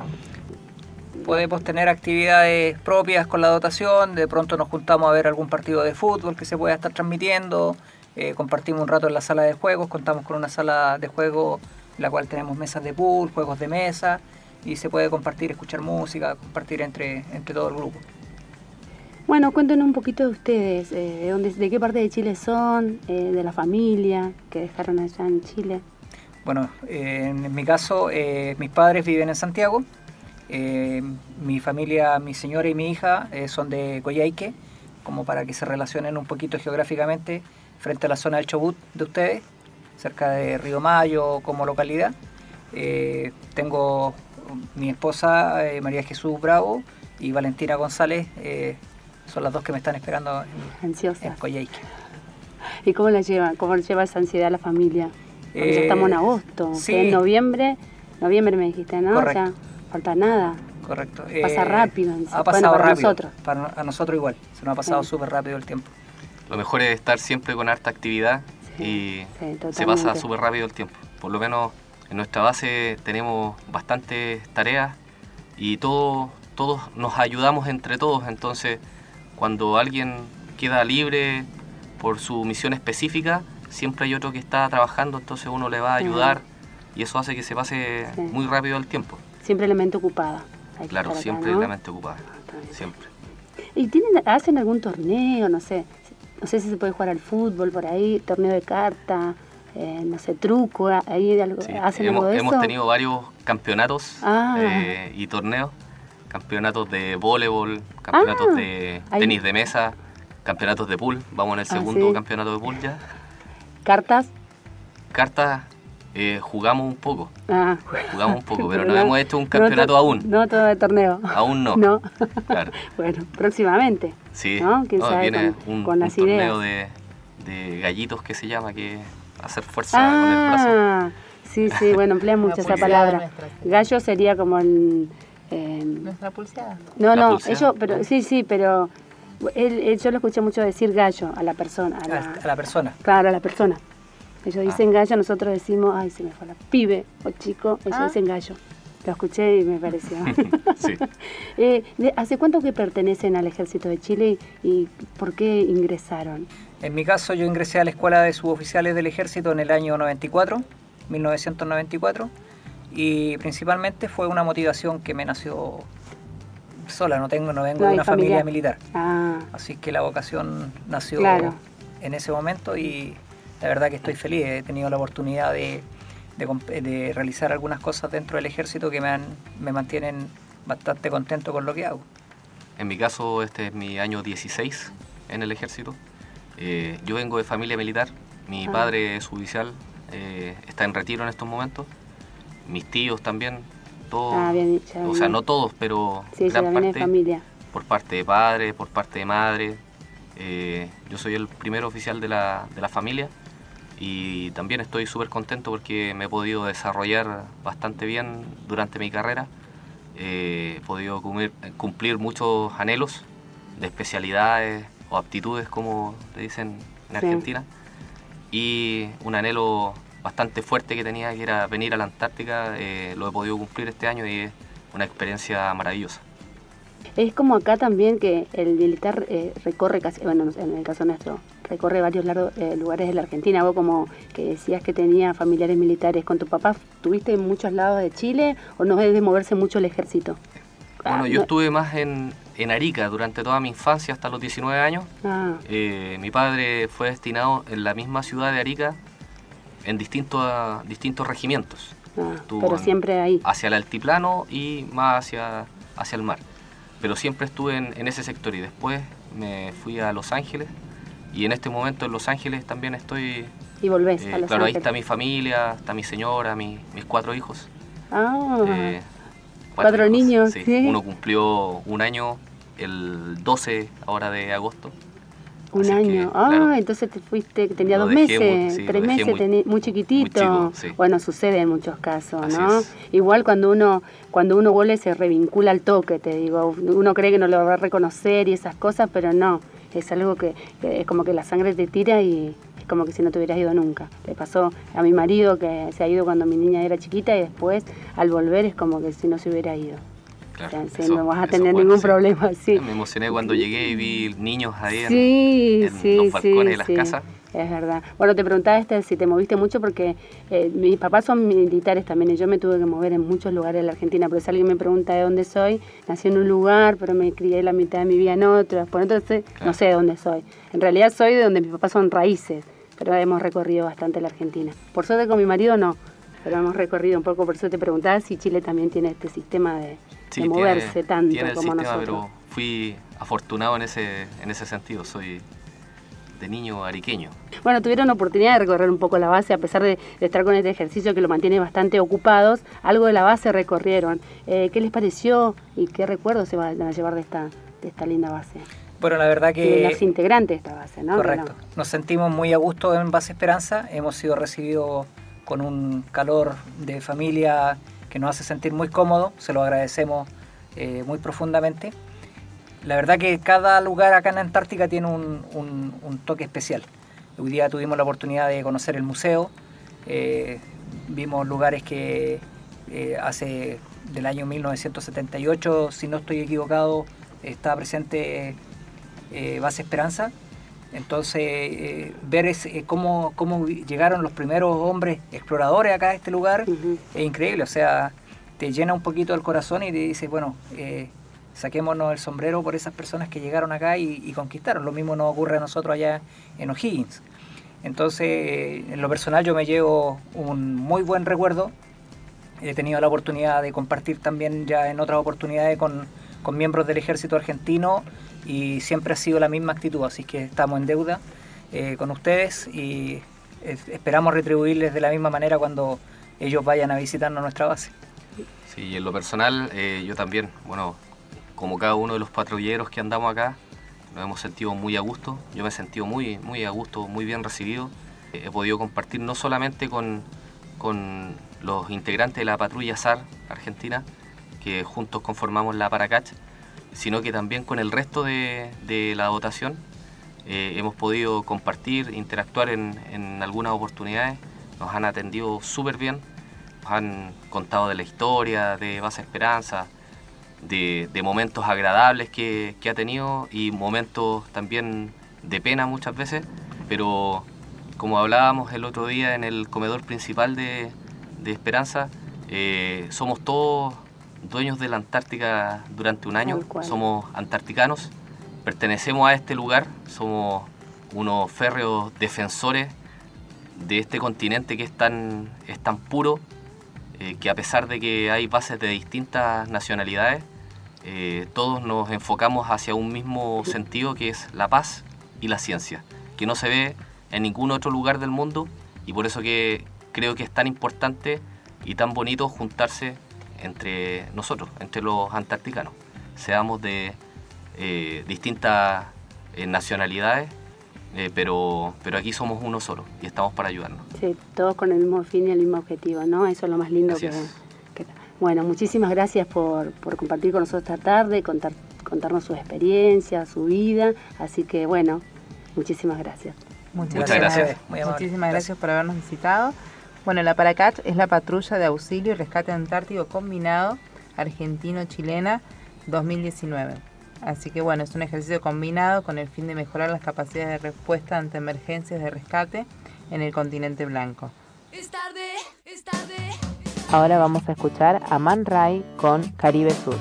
Podemos tener actividades propias con la dotación, de pronto nos juntamos a ver algún partido de fútbol que se pueda estar transmitiendo, eh, compartimos un rato en la sala de juegos, contamos con una sala de juego en la cual tenemos mesas de pool, juegos de mesa y se puede compartir, escuchar música, compartir entre, entre todo el grupo. Bueno, cuéntenos un poquito de ustedes, eh, de, dónde, de qué parte de Chile son, eh, de la familia que dejaron allá en Chile. Bueno, eh, en mi caso, eh, mis padres viven en Santiago. eh, mi familia, mi señora y mi hija son de Coyhaique, como para que se relacionen un poquito geográficamente frente a la zona del Chobut de ustedes, cerca de Río Mayo como localidad. Eh, tengo mi esposa eh, María Jesús Bravo y Valentina González, eh, son las dos que me están esperando en, en Coyhaique. ¿Y cómo la llevan? ¿Cómo lleva esa ansiedad la familia? Porque ya Eh, estamos en agosto. sí. En noviembre, noviembre me dijiste, ¿no? Correcto. Ya falta nada. Correcto. Pasa rápido, en- Ha bueno, pasado para rápido. nosotros. Para a nosotros igual. Se nos ha pasado Sí. súper rápido el tiempo. Lo mejor es estar siempre con harta actividad Sí, y sí, se pasa súper rápido el tiempo. Por lo menos en nuestra base tenemos bastantes tareas y todos, todos nos ayudamos entre todos, entonces cuando alguien queda libre por su misión específica, siempre hay otro que está trabajando, entonces uno le va a ayudar y eso hace que se pase Sí. muy rápido el tiempo. Siempre la mente ocupada. Hay Claro, acá, siempre ¿no? la mente ocupada, siempre. ¿Y tienen, hacen algún torneo, no sé? No sé si se puede jugar al fútbol por ahí, torneo de carta, eh, no sé, truco, ahí algo, Sí, hacen hemos, algo de hemos eso. tenido varios campeonatos Ah. eh, y torneos, campeonatos de voleibol, campeonatos Ah, de ahí. tenis de mesa, campeonatos de pool, vamos en el Ah, segundo sí. campeonato de pool ya. ¿Cartas? Cartas eh, jugamos un poco, Ah. jugamos un poco, pero Pero no hemos hecho un no campeonato to- aún, No todo de torneo. aún no. No. Claro, bueno, próximamente. sí, ¿No? ¿Quién No, sabe viene con- un, con un las torneo ideas? de, de gallitos que se llama, que hacer fuerza con el brazo. Ah, sí, sí, bueno, emplean mucho esa palabra. nuestra, sí. Gallo sería como el... eh, Nuestra pulseada. no, La no, pulseada. ellos, pero sí, sí, pero él, él- yo lo escuché mucho decir gallo a la persona. A a, la, a la persona. Claro, a la persona. Ellos Ah. dicen gallo, nosotros decimos, ay, se me fue la pibe o chico, ellos Ah. dicen gallo. Lo escuché y me pareció. Sí. Eh, de- ¿Hace cuánto que pertenecen al ejército de Chile y, y por qué ingresaron? En mi caso, yo ingresé a la Escuela de Suboficiales del Ejército en el año 94, 1994, y principalmente fue una motivación que me nació sola, no tengo, no vengo No de una familia familia. militar, Ah, así que la vocación nació Claro. en ese momento y la verdad que estoy feliz, he tenido la oportunidad de, de de realizar algunas cosas dentro del ejército que me, han- me mantienen bastante contento con lo que hago. En mi caso, este es mi año 16 en el ejército. Eh, yo vengo de familia militar. Mi Ah. padre es judicial, eh, está en retiro en estos momentos. Mis tíos también, todos. ah, bien, ya o sea, no todos, pero Sí, gran viene de parte familia. por parte de padre, por parte de madre. Eh, yo soy el primer oficial de la, de la familia y también estoy súper contento porque me he podido desarrollar bastante bien durante mi carrera. Eh, he podido cumplir, cumplir muchos anhelos de especialidades o aptitudes, como te dicen en Sí. Argentina. Y un anhelo bastante fuerte que tenía, que era venir a la Antártica, eh, lo he podido cumplir este año y es una experiencia maravillosa. Es como acá también que el militar eh, recorre casi, bueno, en el caso nuestro, recorre varios largo- eh, lugares de la Argentina. Vos como que decías que tenía familiares militares con tu papá, ¿tuviste en muchos lados de Chile o no es de moverse mucho el ejército? Bueno, Ah, yo no- estuve más en, en Arica durante toda mi infancia, hasta los 19 años. Ah, Eh, mi padre fue destinado en la misma ciudad de Arica en distintos, distintos regimientos, ah, pero en- siempre ahí. hacia el altiplano y más hacia, hacia el mar. Pero siempre estuve en, en ese sector y después me fui a Los Ángeles y en este momento en Los Ángeles también estoy... Y volvés eh, a Los claro, ahí está mi familia, está mi señora, mi- mis cuatro hijos. Ah, Eh, Cuatro niños, sí. sí. Uno cumplió un año el 12 ahora de agosto. un así que, año. Ah, claro. entonces te fuiste, tenía dos dejé meses, sí, tres meses, muy- tení- muy chiquitito. chico, sí. Bueno, sucede en muchos casos, Así ¿no? es. Igual cuando uno cuando uno vuelve se revincula al toque, te digo. Uno cree que no lo va a reconocer y esas cosas, pero no. Es algo que, que es como que la sangre te tira y es como que si no te hubieras ido nunca. Le pasó a mi marido que se ha ido cuando mi niña era chiquita y después al volver es como que si no se hubiera ido. Claro, si eso- no vas a tener ningún problema, sí. Me emocioné cuando llegué y vi niños ahí en, Sí, en sí, los balcones de las casas. Es verdad. Bueno, te preguntaba este, si te moviste mucho porque eh, mis papás son militares también y yo me tuve que mover en muchos lugares de la Argentina. Pero si alguien me pregunta de dónde soy, nací en un lugar, pero me crié la mitad de mi vida en otro. Por entonces no sé de dónde soy. En realidad soy de donde mis papás son raíces, pero hemos recorrido bastante la Argentina. Por suerte con mi marido no, pero hemos recorrido un poco. Por eso te preguntaba si Chile también tiene este sistema de, Sí, de tiene- moverse tanto tiene el como sistema, nosotros. pero fui afortunado en ese, en ese sentido. Soy de niño ariqueño. Bueno, tuvieron oportunidad de recorrer un poco la base, a pesar de, de estar con este ejercicio que lo mantiene bastante ocupados, algo de la base recorrieron. Eh, ¿Qué les pareció y qué recuerdos se van a llevar de esta, de esta linda base? Bueno, la verdad Y de los que... integrantes de esta base, ¿no? Correcto. Nos sentimos muy a gusto en Base Esperanza. Hemos sido recibidos con un calor de familia que nos hace sentir muy cómodos. Se lo agradecemos eh, muy profundamente. La verdad que cada lugar acá en Antártica tiene un, toque especial. Hoy día tuvimos la oportunidad de conocer el museo. eh, vimos lugares que eh, hace del año 1978, si no estoy equivocado, estaba presente Base Esperanza. Entonces, ver cómo, cómo llegaron los primeros hombres exploradores acá a este lugar es increíble. O sea, te llena un poquito el corazón y te dice, bueno, saquémonos el sombrero por esas personas que llegaron acá y, conquistaron. Lo mismo nos ocurre a nosotros allá en O'Higgins. Entonces, en lo personal yo me llevo un muy buen recuerdo. He tenido la oportunidad de compartir también ya en otras oportunidades con, miembros del ejército argentino y siempre ha sido la misma actitud, así que estamos en deuda eh, con ustedes y esperamos retribuirles de la misma manera cuando ellos vayan a visitarnos nuestra base. Sí, en lo personal eh, yo también, bueno, como cada uno de los patrulleros que andamos acá, nos hemos sentido muy a gusto. Yo me he sentido muy, muy a gusto, muy bien recibido. He podido compartir no solamente con, con los integrantes de la patrulla SAR Argentina, que juntos conformamos la Paracach, sino que también con el resto de, la dotación. Eh, hemos podido compartir, interactuar en, en algunas oportunidades, nos han atendido súper bien, nos han contado de la historia de Base Esperanza, de, momentos agradables que, ha tenido y momentos también de pena muchas veces, pero como hablábamos el otro día en el comedor principal de, Esperanza, eh, somos todos dueños de la Antártica durante un año, somos antarticanos, pertenecemos a este lugar, somos unos férreos defensores de este continente que es tan, es tan puro, eh, que a pesar de que hay bases de distintas nacionalidades, eh, todos nos enfocamos hacia un mismo sentido que es la paz y la ciencia, que no se ve en ningún otro lugar del mundo y por eso que creo que es tan importante y tan bonito juntarse entre nosotros, entre los antarcticanos, seamos de eh, distintas eh, nacionalidades, pero, pero aquí somos uno solo y estamos para ayudarnos. Sí, todos con el mismo fin y el mismo objetivo, ¿no? Eso es lo más lindo que, bueno, muchísimas gracias por, compartir con nosotros esta tarde, contar, contarnos su experiencia, su vida. Así que bueno, muchísimas gracias. Muchas, gracias. muchísimas gracias. por habernos visitado. Bueno, la Paracat es la patrulla de auxilio y rescate antártico combinado argentino-chilena 2019. Así que bueno, es un ejercicio combinado con el fin de mejorar las capacidades de respuesta ante emergencias de rescate en el continente blanco. Es tarde, es tarde. Ahora vamos a escuchar a Man Ray con Caribe Sur.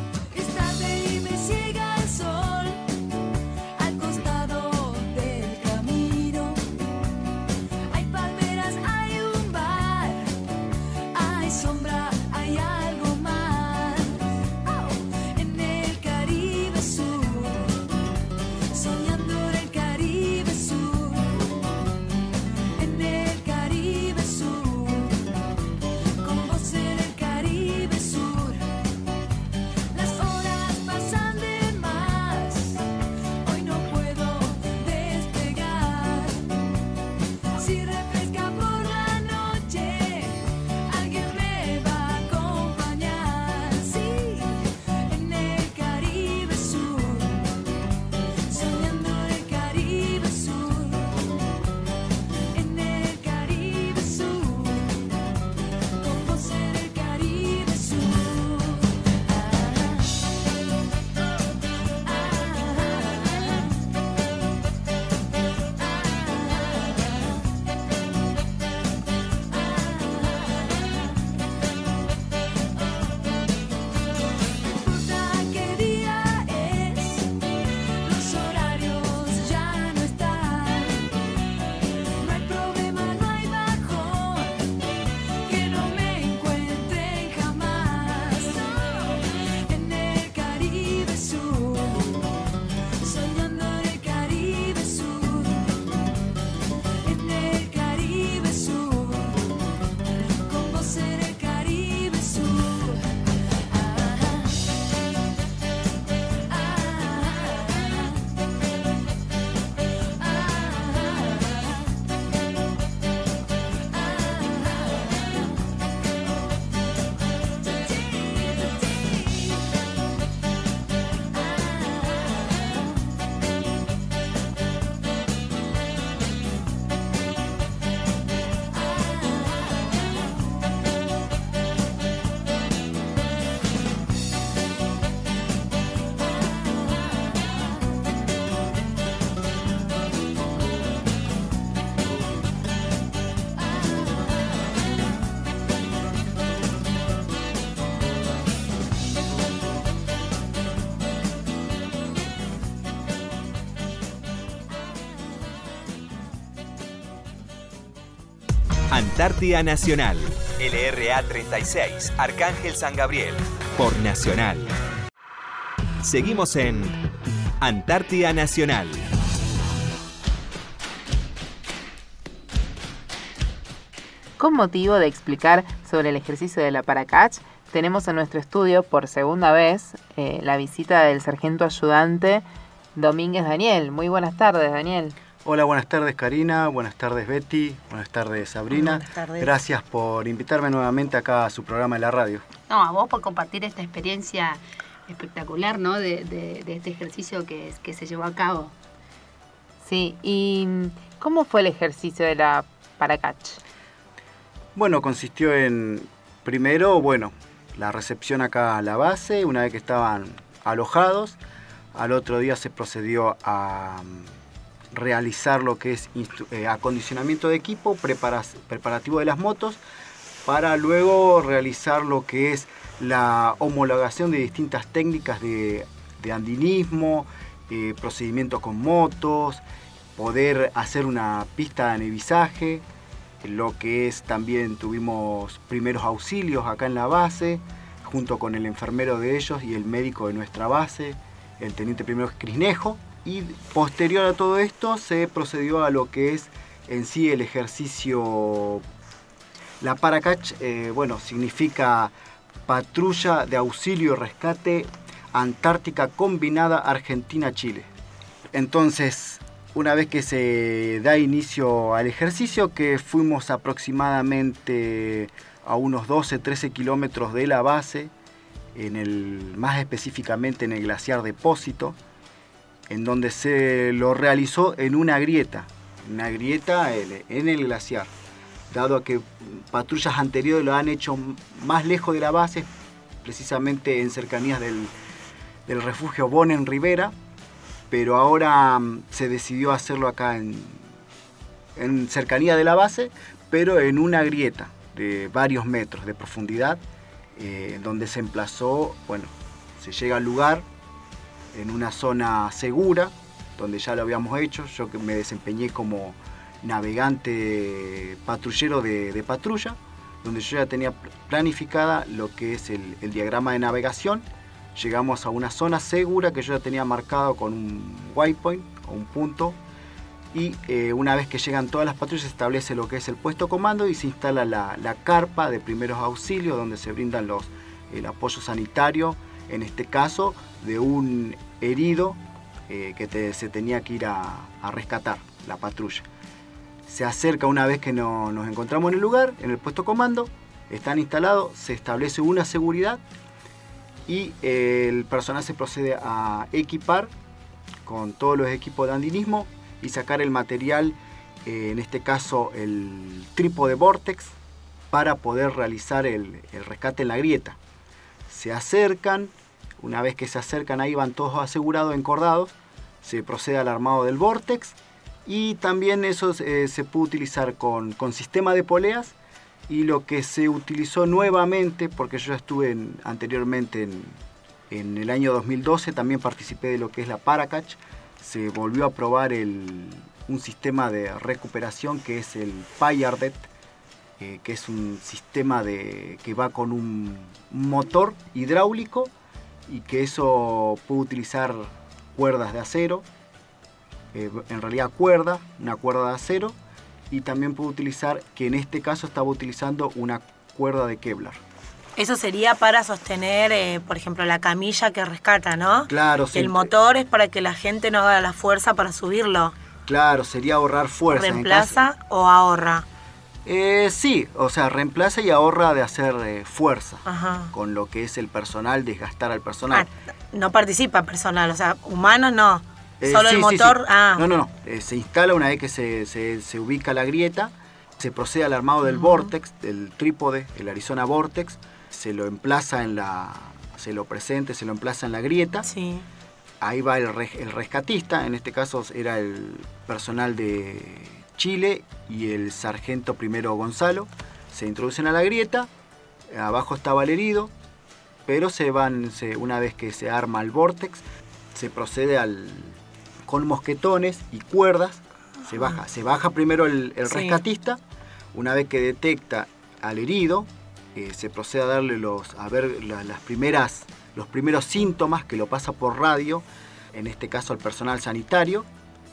Antártida Nacional, LRA 36, Arcángel San Gabriel, por Nacional. Seguimos en Antártida Nacional. Con motivo de explicar sobre el ejercicio de la Paracach, tenemos en nuestro estudio por segunda vez eh, la visita del sargento ayudante Domínguez Daniel. Muy buenas tardes, Daniel. Hola, buenas tardes Karina, buenas tardes Betty, buenas tardes Sabrina. Buenas tardes. Gracias por invitarme nuevamente acá a su programa de la radio. No, a vos por compartir esta experiencia espectacular, ¿no? De, de- de este ejercicio que, que se llevó a cabo. Sí, ¿y mm, cómo fue el ejercicio de la Paracach? Bueno, consistió en, primero, bueno, la recepción acá a la base, una vez que estaban alojados. Al otro día se procedió a realizar lo que es eh, acondicionamiento de equipo, preparativo de las motos, para luego realizar lo que es la homologación de distintas técnicas de, de andinismo, eh, procedimientos con motos, poder hacer una pista de anevisaje, lo que es también tuvimos primeros auxilios acá en la base, junto con el enfermero de ellos y el médico de nuestra base, el teniente primero Crisnejo. Y posterior a todo esto se procedió a lo que es en sí el ejercicio. La Paracach, eh, bueno, significa Patrulla de Auxilio y Rescate Antártica Combinada Argentina-Chile. Entonces, una vez que se da inicio al ejercicio, que fuimos aproximadamente a unos 12-13 kilómetros de la base, en el, más específicamente en el glaciar Depósito, en donde se lo realizó en una grieta, una grieta en el glaciar, dado que patrullas anteriores lo han hecho más lejos de la base, precisamente en cercanías del, del refugio Bonen Rivera, pero ahora mm, se decidió hacerlo acá en, en cercanía de la base, pero en una grieta de varios metros de profundidad, eh, donde se emplazó, bueno, se llega al lugar en una zona segura, donde ya lo habíamos hecho, yo me desempeñé como navegante patrullero de, patrulla, donde yo ya tenía planificada lo que es el, el diagrama de navegación, llegamos a una zona segura que yo ya tenía marcado con un waypoint o un punto. Y eh, una vez que llegan todas las patrullas se establece lo que es el puesto comando y se instala la, la carpa de primeros auxilios donde se brindan los, el apoyo sanitario, en este caso de un herido eh, que se tenía que ir a, a rescatar, la patrulla. Se acerca una vez que no- nos encontramos en el lugar, en el puesto comando, están instalados, se establece una seguridad y eh, el personal se procede a equipar con todos los equipos de andinismo y sacar el material, eh, en este caso el trípode Vortex, para poder realizar el, el rescate en la grieta. Se acercan, una vez que se acercan ahí van todos asegurados, encordados, se procede al armado del Vortex y también eso eh, se puede utilizar con, con sistema de poleas y lo que se utilizó nuevamente, porque yo estuve en- anteriormente en, en el año 2012, también participé de lo que es la Paracach, se volvió a probar el- un sistema de recuperación que es el Payardet, eh, que es un sistema de, que va con un, motor hidráulico y que eso puede utilizar cuerdas de acero, eh, en realidad cuerda, una cuerda de acero, y también puede utilizar, que en este caso estaba utilizando una cuerda de Kevlar. Eso sería para sostener, eh, por ejemplo, la camilla que rescata, ¿no? Claro, sí. el motor es para que la gente no haga la fuerza para subirlo. Claro, sería ahorrar fuerza. en ¿Reemplaza o ahorra? Eh, sí, o sea, reemplaza y ahorra de hacer eh, fuerza. Ajá. Con lo que es el personal, desgastar al personal. Ah, no participa personal, o sea, humanos no. Eh, Solo sí, el sí, sí. motor. Ah, No, no, no. Eh, se instala una vez que se, se- se ubica la grieta, se procede al armado del Vortex, del trípode, el Arizona Vortex, se lo emplaza en la. se lo presente, se lo emplaza en la grieta. sí. Ahí va el, res- el rescatista, en este caso era el personal de Chile y el sargento primero Gonzalo. Se introducen a la grieta, abajo estaba el herido, pero se van, se- una vez que se arma el vortex, se procede al, con mosquetones y cuerdas, se baja, se baja primero el, el Sí. rescatista, Una vez que detecta al herido, eh, se procede a darle los, a ver las primeras, los primeros síntomas que lo pasa por radio, en este caso al personal sanitario,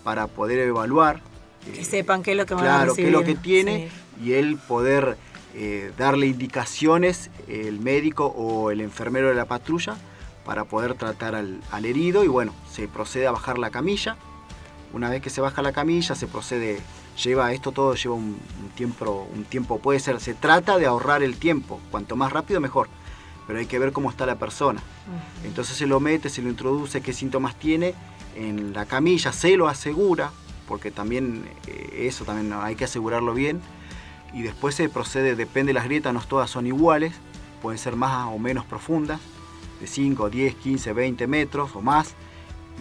para poder evaluar. Que sepan qué es lo que van a Claro, qué es lo que tiene y él poder eh, darle indicaciones, el médico o el enfermero de la patrulla, para poder tratar al, herido y bueno, se procede a bajar la camilla. Una vez que se baja la camilla, se procede, lleva esto todo, lleva un, tiempo, un tiempo puede ser, se trata de ahorrar el tiempo, cuanto más rápido mejor, pero hay que ver cómo está la persona. Entonces se lo mete, se lo introduce, qué síntomas tiene en la camilla, se lo asegura, porque también eh, eso también hay que asegurarlo bien y después se procede, depende de las grietas, no todas son iguales, pueden ser más o menos profundas, de 5, 10, 15, 20 metros o más,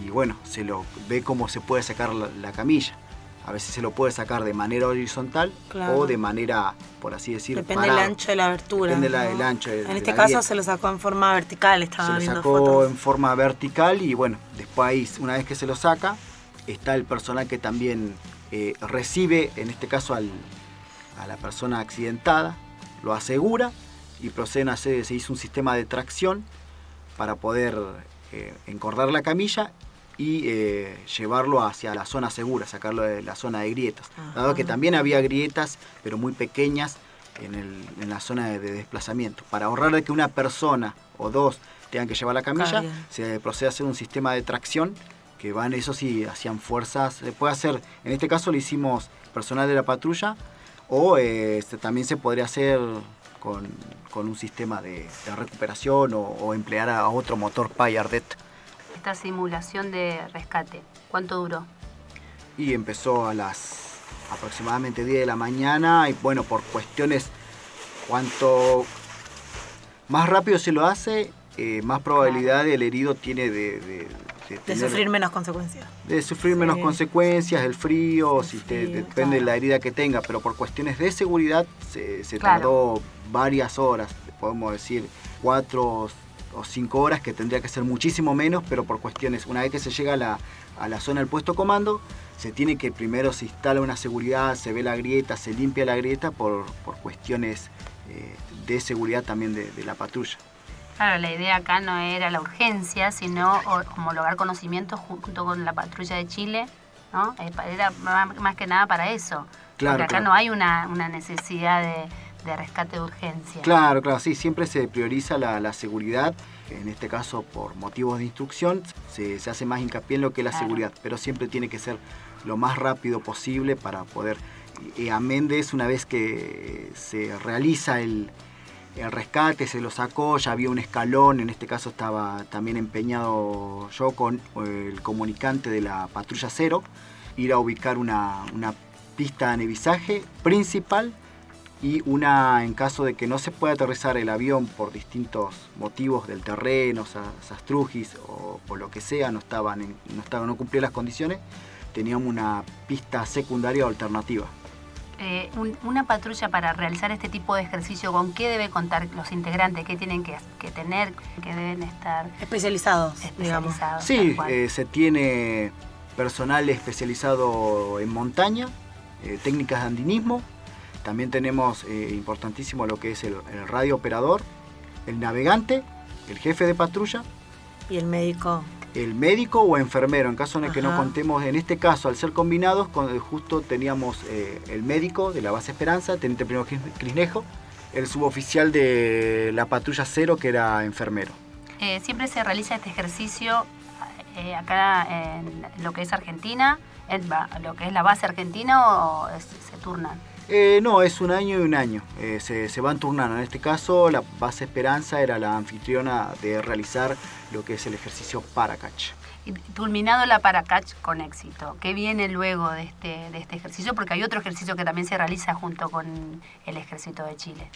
y bueno, se lo ve cómo se puede sacar la, camilla. A veces se lo puede sacar de manera horizontal o de manera, por así decir, Depende del ancho de la abertura. Depende del ancho. en este caso se lo sacó en forma vertical, estaba Se lo sacó en forma vertical y bueno, después una vez que se lo saca, está el personal que también eh, recibe, en este caso al, a la persona accidentada, lo asegura y proceden a hacer, se hizo un sistema de tracción para poder eh, encordar la camilla y eh, llevarlo hacia la zona segura, sacarlo de la zona de grietas. Dado que también había grietas, pero muy pequeñas en, la zona de, desplazamiento. Para ahorrar de que una persona o dos tengan que llevar la camilla, se procede a hacer un sistema de tracción que van, eso sí, hacían fuerzas. Se puede hacer, en este caso lo hicimos personal de la patrulla, o este, también se podría hacer con, un sistema de, recuperación o, emplear a otro motor Payardet. Esta simulación de rescate, ¿cuánto duró? Y empezó a las aproximadamente 10 de la mañana y bueno, por cuestiones, cuanto más rápido se lo hace, eh, más probabilidad el herido tiene de, de, sufrir menos consecuencias. De sufrir menos consecuencias, el frío, si depende de la herida que tenga, pero por cuestiones de seguridad se, tardó varias horas, podemos decir cuatro o cinco horas, que tendría que ser muchísimo menos, pero por cuestiones, una vez que se llega a la, a la zona del puesto comando, se tiene que primero se instala una seguridad, se ve la grieta, se limpia la grieta por, por cuestiones eh, de seguridad también de la patrulla. Claro, la idea acá no era la urgencia, sino homologar conocimientos junto con la patrulla de Chile, ¿no? Eh, era más que nada para eso. Claro, Porque acá no hay una, necesidad de, rescate de urgencia. Claro, claro, sí, siempre se prioriza la, seguridad, en este caso por motivos de instrucción, se, hace más hincapié en lo que es la seguridad, pero siempre tiene que ser lo más rápido posible para poder, y amén de eso, una vez que se realiza el, el rescate, se lo sacó, ya había un escalón, en este caso estaba también empeñado yo con el comunicante de la patrulla cero, ir a ubicar una, pista de nevisaje principal y una en caso de que no se pueda aterrizar el avión por distintos motivos del terreno, sastrujis o por lo que sea, no estaban, no estaban, no las condiciones, teníamos una pista secundaria alternativa. Eh, una patrulla para realizar este tipo de ejercicio, ¿con qué debe contar los integrantes? ¿Qué tienen que, tener? ¿Qué deben estar? Especializados, Sí, eh, se tiene personal especializado en montaña, eh, técnicas de andinismo. También tenemos importantísimo lo que es el, el radio operador, el navegante, el jefe de patrulla. Y el médico el médico o enfermero, en caso de que no contemos, en este caso, al ser combinados, justo teníamos eh, el médico de la base Esperanza, teniente primero Crisnejo, el suboficial de la patrulla cero, que era enfermero. Eh, siempre se realiza este ejercicio eh, acá en lo que es Argentina, en lo que es la base argentina o se turnan. no, es un año y un año. se, se, van turnando. En este caso, la base Esperanza era la anfitriona de realizar lo que es el ejercicio Paracatch. Culminado la Paracatch con éxito, ¿qué viene luego de este, de este ejercicio? Porque hay otro ejercicio que también se realiza junto con el ejército de Chile.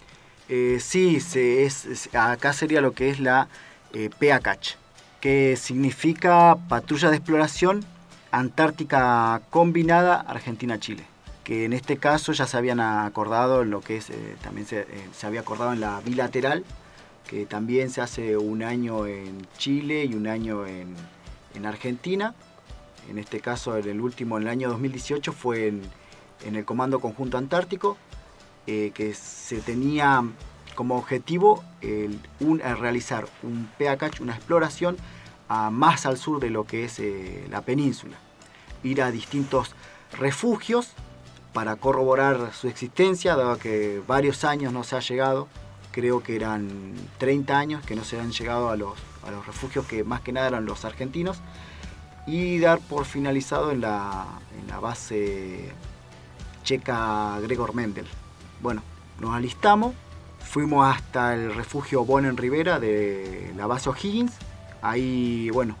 Eh, sí, se es, acá sería lo que es la eh, PACACH, que significa Patrulla de Exploración Antártica Combinada Argentina-Chile que en este caso ya se habían acordado en lo que es, eh, también se, eh, se, había acordado en la bilateral que también se hace un año en Chile y un año en, Argentina. En este caso, en el último, en el año 2018, fue en, el Comando Conjunto Antártico. eh, que se tenía como objetivo el, un- el realizar un PACACH, una exploración a- más al sur de lo que es eh, la península. Ir a distintos refugios para corroborar su existencia, dado que varios años no se ha llegado, creo que eran 30 años que no se han llegado a los, a los refugios que más que nada eran los argentinos, y dar por finalizado en la, en la base checa Gregor Mendel. Bueno, nos alistamos, fuimos hasta el refugio Bonen Rivera de la base O'Higgins, ahí, bueno,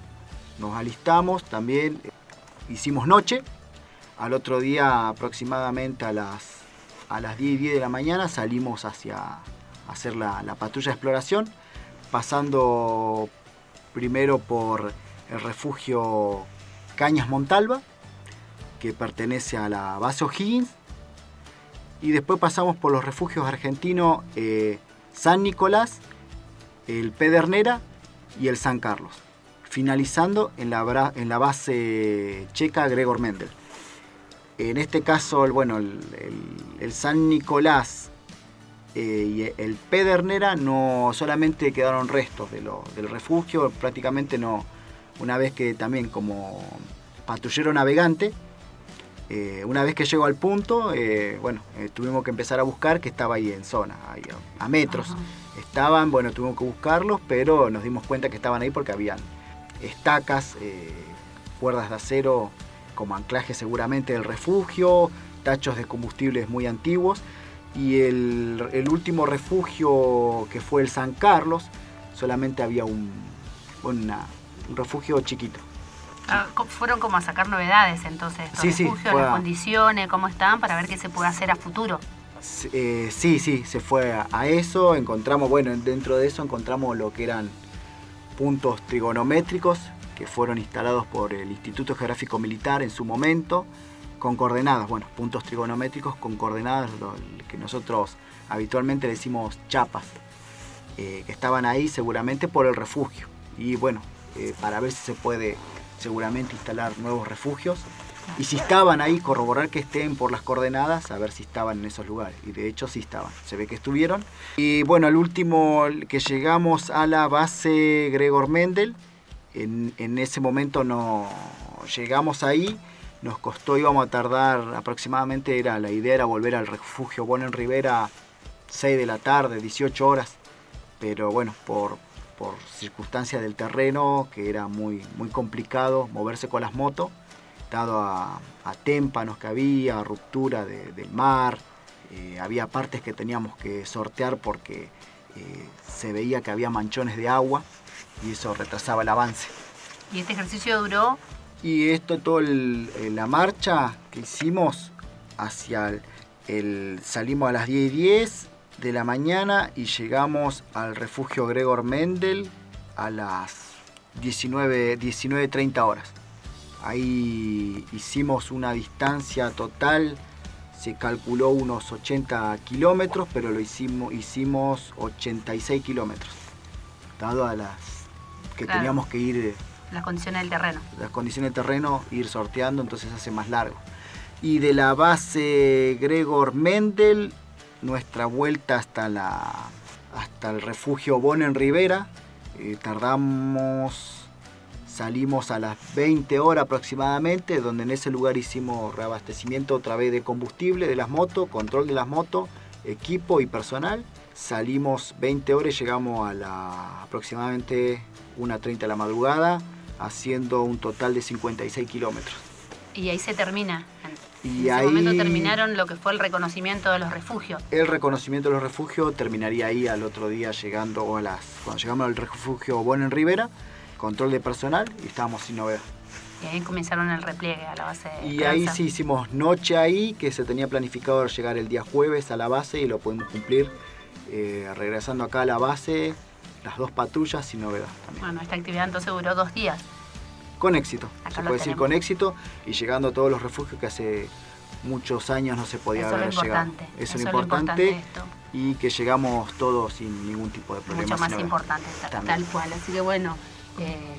nos alistamos, también hicimos noche, al otro día aproximadamente a las, a las 10 y 10 de la mañana salimos hacia hacer la, la patrulla de exploración, pasando primero por el refugio Cañas Montalva, que pertenece a la base O'Higgins, y después pasamos por los refugios argentinos eh, San Nicolás, el Pedernera y el San Carlos, finalizando en la, en la base checa Gregor Mendel. En este caso, bueno, el San Nicolás eh, y el Pedernera no solamente quedaron restos de lo- del refugio, prácticamente no, una vez que también como patrullero navegante, eh, una vez que llegó al punto, eh, bueno, tuvimos que empezar a buscar que estaba ahí en zona, ahí a, a metros. Estaban, bueno, tuvimos que buscarlos, pero nos dimos cuenta que estaban ahí porque habían estacas, cuerdas de acero como anclaje seguramente del refugio, tachos de combustibles muy antiguos y el, el último refugio que fue el San Carlos, solamente había un, una- un refugio chiquito. Ah, fueron como a sacar novedades entonces, estos Sí, sí, refugios, fue las a- condiciones, cómo están, para ver qué se puede hacer a futuro. Eh, sí, sí, se fue a, a eso. Encontramos, bueno, dentro de eso encontramos lo que eran puntos trigonométricos que fueron instalados por el Instituto Geográfico Militar en su momento, con coordenadas, bueno, puntos trigonométricos con coordenadas, que nosotros habitualmente decimos chapas, eh, que estaban ahí seguramente por el refugio. Y bueno, eh, para ver si se puede seguramente instalar nuevos refugios. Y si estaban ahí, corroborar que estén por las coordenadas, a ver si estaban en esos lugares. Y de hecho sí estaban, se ve que estuvieron. Y bueno, al último que llegamos a la base Gregor Mendel, en, en ese momento no llegamos ahí, nos costó, íbamos a tardar aproximadamente, era la idea era volver al refugio Bonen Rivera 6 de la tarde, 18 horas, pero bueno, por, por circunstancias del terreno, que era muy, muy complicado moverse con las motos, dado a, a témpanos que había, ruptura de- del mar, eh, había partes que teníamos que sortear porque eh, se veía que había manchones de agua y eso retrasaba el avance. Y este ejercicio duró, Y esto, toda la marcha que hicimos hacia el, el- Salimos a las 10 y 10 de la mañana y llegamos al refugio Gregor Mendel a las 19, 19.30 horas. Ahí hicimos una distancia total, se calculó unos 80 kilómetros, pero lo hicimos, hicimos 86 kilómetros, dado a las que Claro. teníamos que ir... las condiciones del terreno. las condiciones de terreno, ir sorteando, entonces hace más largo. Y de la base Gregor Mendel, nuestra vuelta hasta, la, hasta el refugio Bonen Rivera, eh, tardamos, salimos a las 20 horas aproximadamente, donde en ese lugar hicimos reabastecimiento otra vez de combustible de las motos, control de las motos, equipo y personal. Salimos 20 horas llegamos a la aproximadamente 1.30 de la madrugada, haciendo un total de 56 kilómetros. Y ahí se termina. En Y ese ahí momento terminaron lo que fue el reconocimiento de los refugios. el reconocimiento de los refugios terminaría ahí al otro día llegando o a las cuando llegamos al refugio Bonen Rivera, control de personal y estábamos sin novedad. Y ahí comenzaron el repliegue a la base de Y ahí sí hicimos noche ahí, que se tenía planificado llegar el día jueves a la base y lo pudimos cumplir eh, regresando acá a la base, las dos patrullas sin novedad también. Bueno, esta actividad entonces duró dos días. Con éxito, Acá se puede decir con éxito y llegando a todos los refugios que hace muchos años no se podía Eso haber llegado. importante. Eso es lo es lo importante importante esto. y que llegamos todos sin ningún tipo de problema. Mucho más importante, También. tal cual. Así que bueno, eh,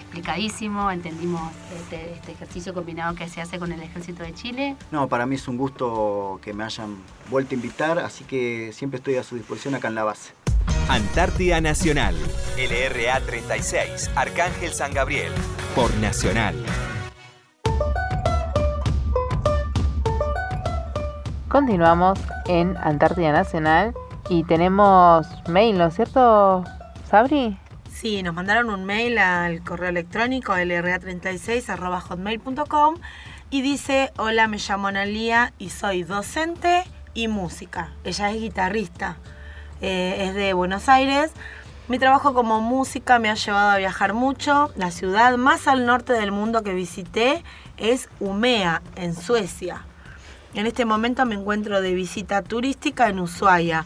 explicadísimo, entendimos este, este, ejercicio combinado que se hace con el Ejército de Chile. No, para mí es un gusto que me hayan vuelto a invitar, así que siempre estoy a su disposición acá en la base. Antártida Nacional, LRA 36, Arcángel San Gabriel, por Nacional. Continuamos en Antártida Nacional y tenemos mail, ¿no es cierto, Sabri? Sí, nos mandaron un mail al correo electrónico lra36.hotmail.com y dice, hola, me llamo Analia y soy docente y música. Ella es guitarrista, eh, es de Buenos Aires. Mi trabajo como música me ha llevado a viajar mucho. La ciudad más al norte del mundo que visité es Umea, en Suecia. En este momento me encuentro de visita turística en Ushuaia.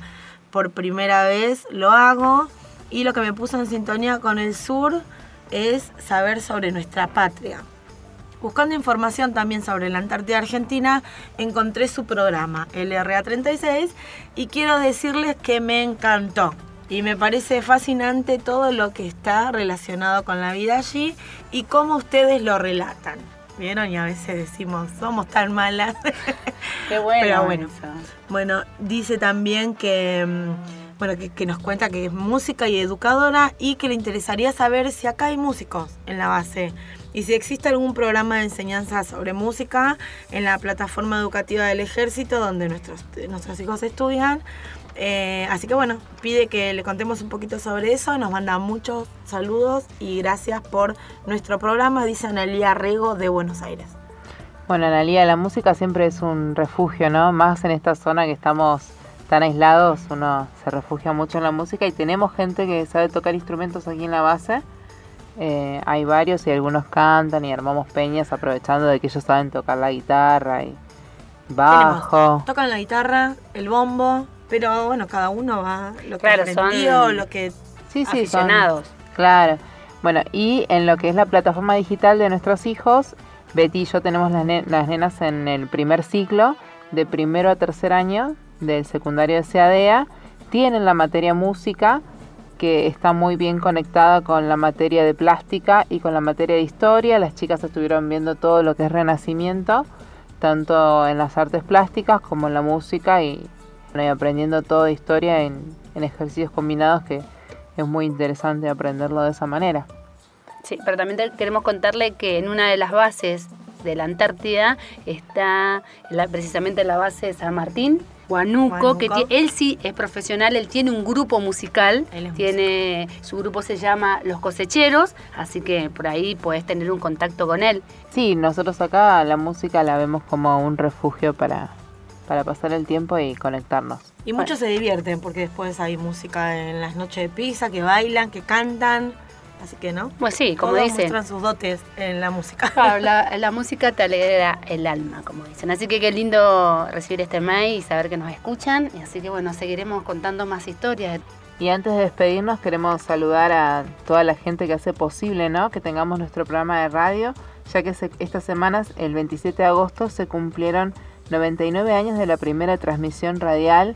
Por primera vez lo hago y lo que me puso en sintonía con el sur es saber sobre nuestra patria. Buscando información también sobre la Antártida Argentina, encontré su programa, LRA36, y quiero decirles que me encantó. Y me parece fascinante todo lo que está relacionado con la vida allí y cómo ustedes lo relatan. ¿Vieron? Y a veces decimos, somos tan malas. Qué bueno. Pero bueno. Bueno, dice también que, mm, bueno, que, que nos cuenta que es música y educadora y que le interesaría saber si acá hay músicos en la base y si existe algún programa de enseñanza sobre música en la plataforma educativa del ejército donde nuestros, nuestros hijos estudian. Eh, así que bueno, pide que le contemos un poquito sobre eso, nos manda muchos saludos y gracias por nuestro programa, dice Analia Rego de Buenos Aires. Bueno, Analia, la música siempre es un refugio, ¿no? Más en esta zona que estamos tan aislados, uno se refugia mucho en la música y tenemos gente que sabe tocar instrumentos aquí en la base. Eh, hay varios y algunos cantan y armamos peñas aprovechando de que ellos saben tocar la guitarra y bajo. Tenemos, tocan la guitarra, el bombo, pero bueno, cada uno va lo que Claro, aprendió, son- lo que Sí, sí, son- aficionados. Claro. Bueno, y en lo que es la plataforma digital de nuestros hijos, Betty y yo tenemos las, ne- las nenas en el primer ciclo, de primero a tercer año del secundario de CADEA, tienen la materia música, que está muy bien conectada con la materia de plástica y con la materia de historia. Las chicas estuvieron viendo todo lo que es renacimiento, tanto en las artes plásticas como en la música y, aprendiendo todo de historia en, ejercicios combinados que es muy interesante aprenderlo de esa manera. Sí, pero también queremos contarle que en una de las bases de la Antártida está precisamente la base de San Martín, Huanuco, que él sí es profesional, él tiene un grupo musical, Él es tiene su grupo se llama Los Cosecheros, así que por ahí puedes tener un contacto con él. Sí, nosotros acá la música la vemos como un refugio para, para pasar el tiempo y conectarnos. Y muchos se divierten porque después hay música en las noches de pizza, que bailan, que cantan. Así que, ¿no? Bueno, sí, como Todos dicen. muestran sus dotes en la música. Claro, la, la música te alegra el alma, como dicen. Así que qué lindo recibir este mail y saber que nos escuchan. Y así que bueno, seguiremos contando más historias. Y antes de despedirnos queremos saludar a toda la gente que hace posible ¿no? que tengamos nuestro programa de radio, ya que se- estas semanas, el 27 de agosto, se cumplieron 99 años de la primera transmisión radial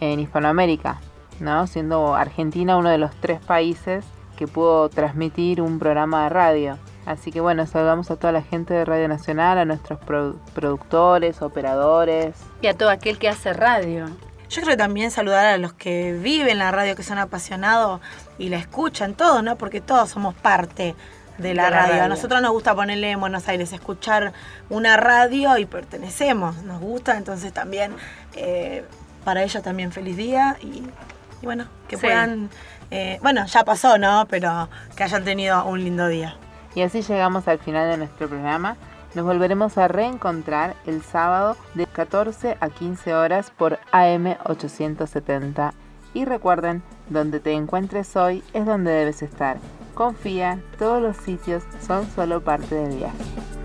en Hispanoamérica, ¿no? siendo Argentina uno de los tres países que pudo transmitir un programa de radio. Así que bueno, saludamos a toda la gente de Radio Nacional, a nuestros produ- productores, operadores, Y a todo aquel que hace radio. Yo creo que también saludar a los que viven la radio, que son apasionados y la escuchan todos, ¿no? Porque todos somos parte de la, De la radio. A nosotros nos gusta ponerle en Buenos Aires, escuchar una radio y pertenecemos, nos gusta, entonces también eh, para ellos también feliz día y, y bueno, que Sí. puedan, eh, bueno, ya pasó, ¿no? Pero que hayan tenido un lindo día. Y así llegamos al final de nuestro programa. Nos volveremos a reencontrar el sábado de 14 a 15 horas por AM 870. Y recuerden, donde te encuentres hoy es donde debes estar. Confía, todos los sitios son solo parte del viaje.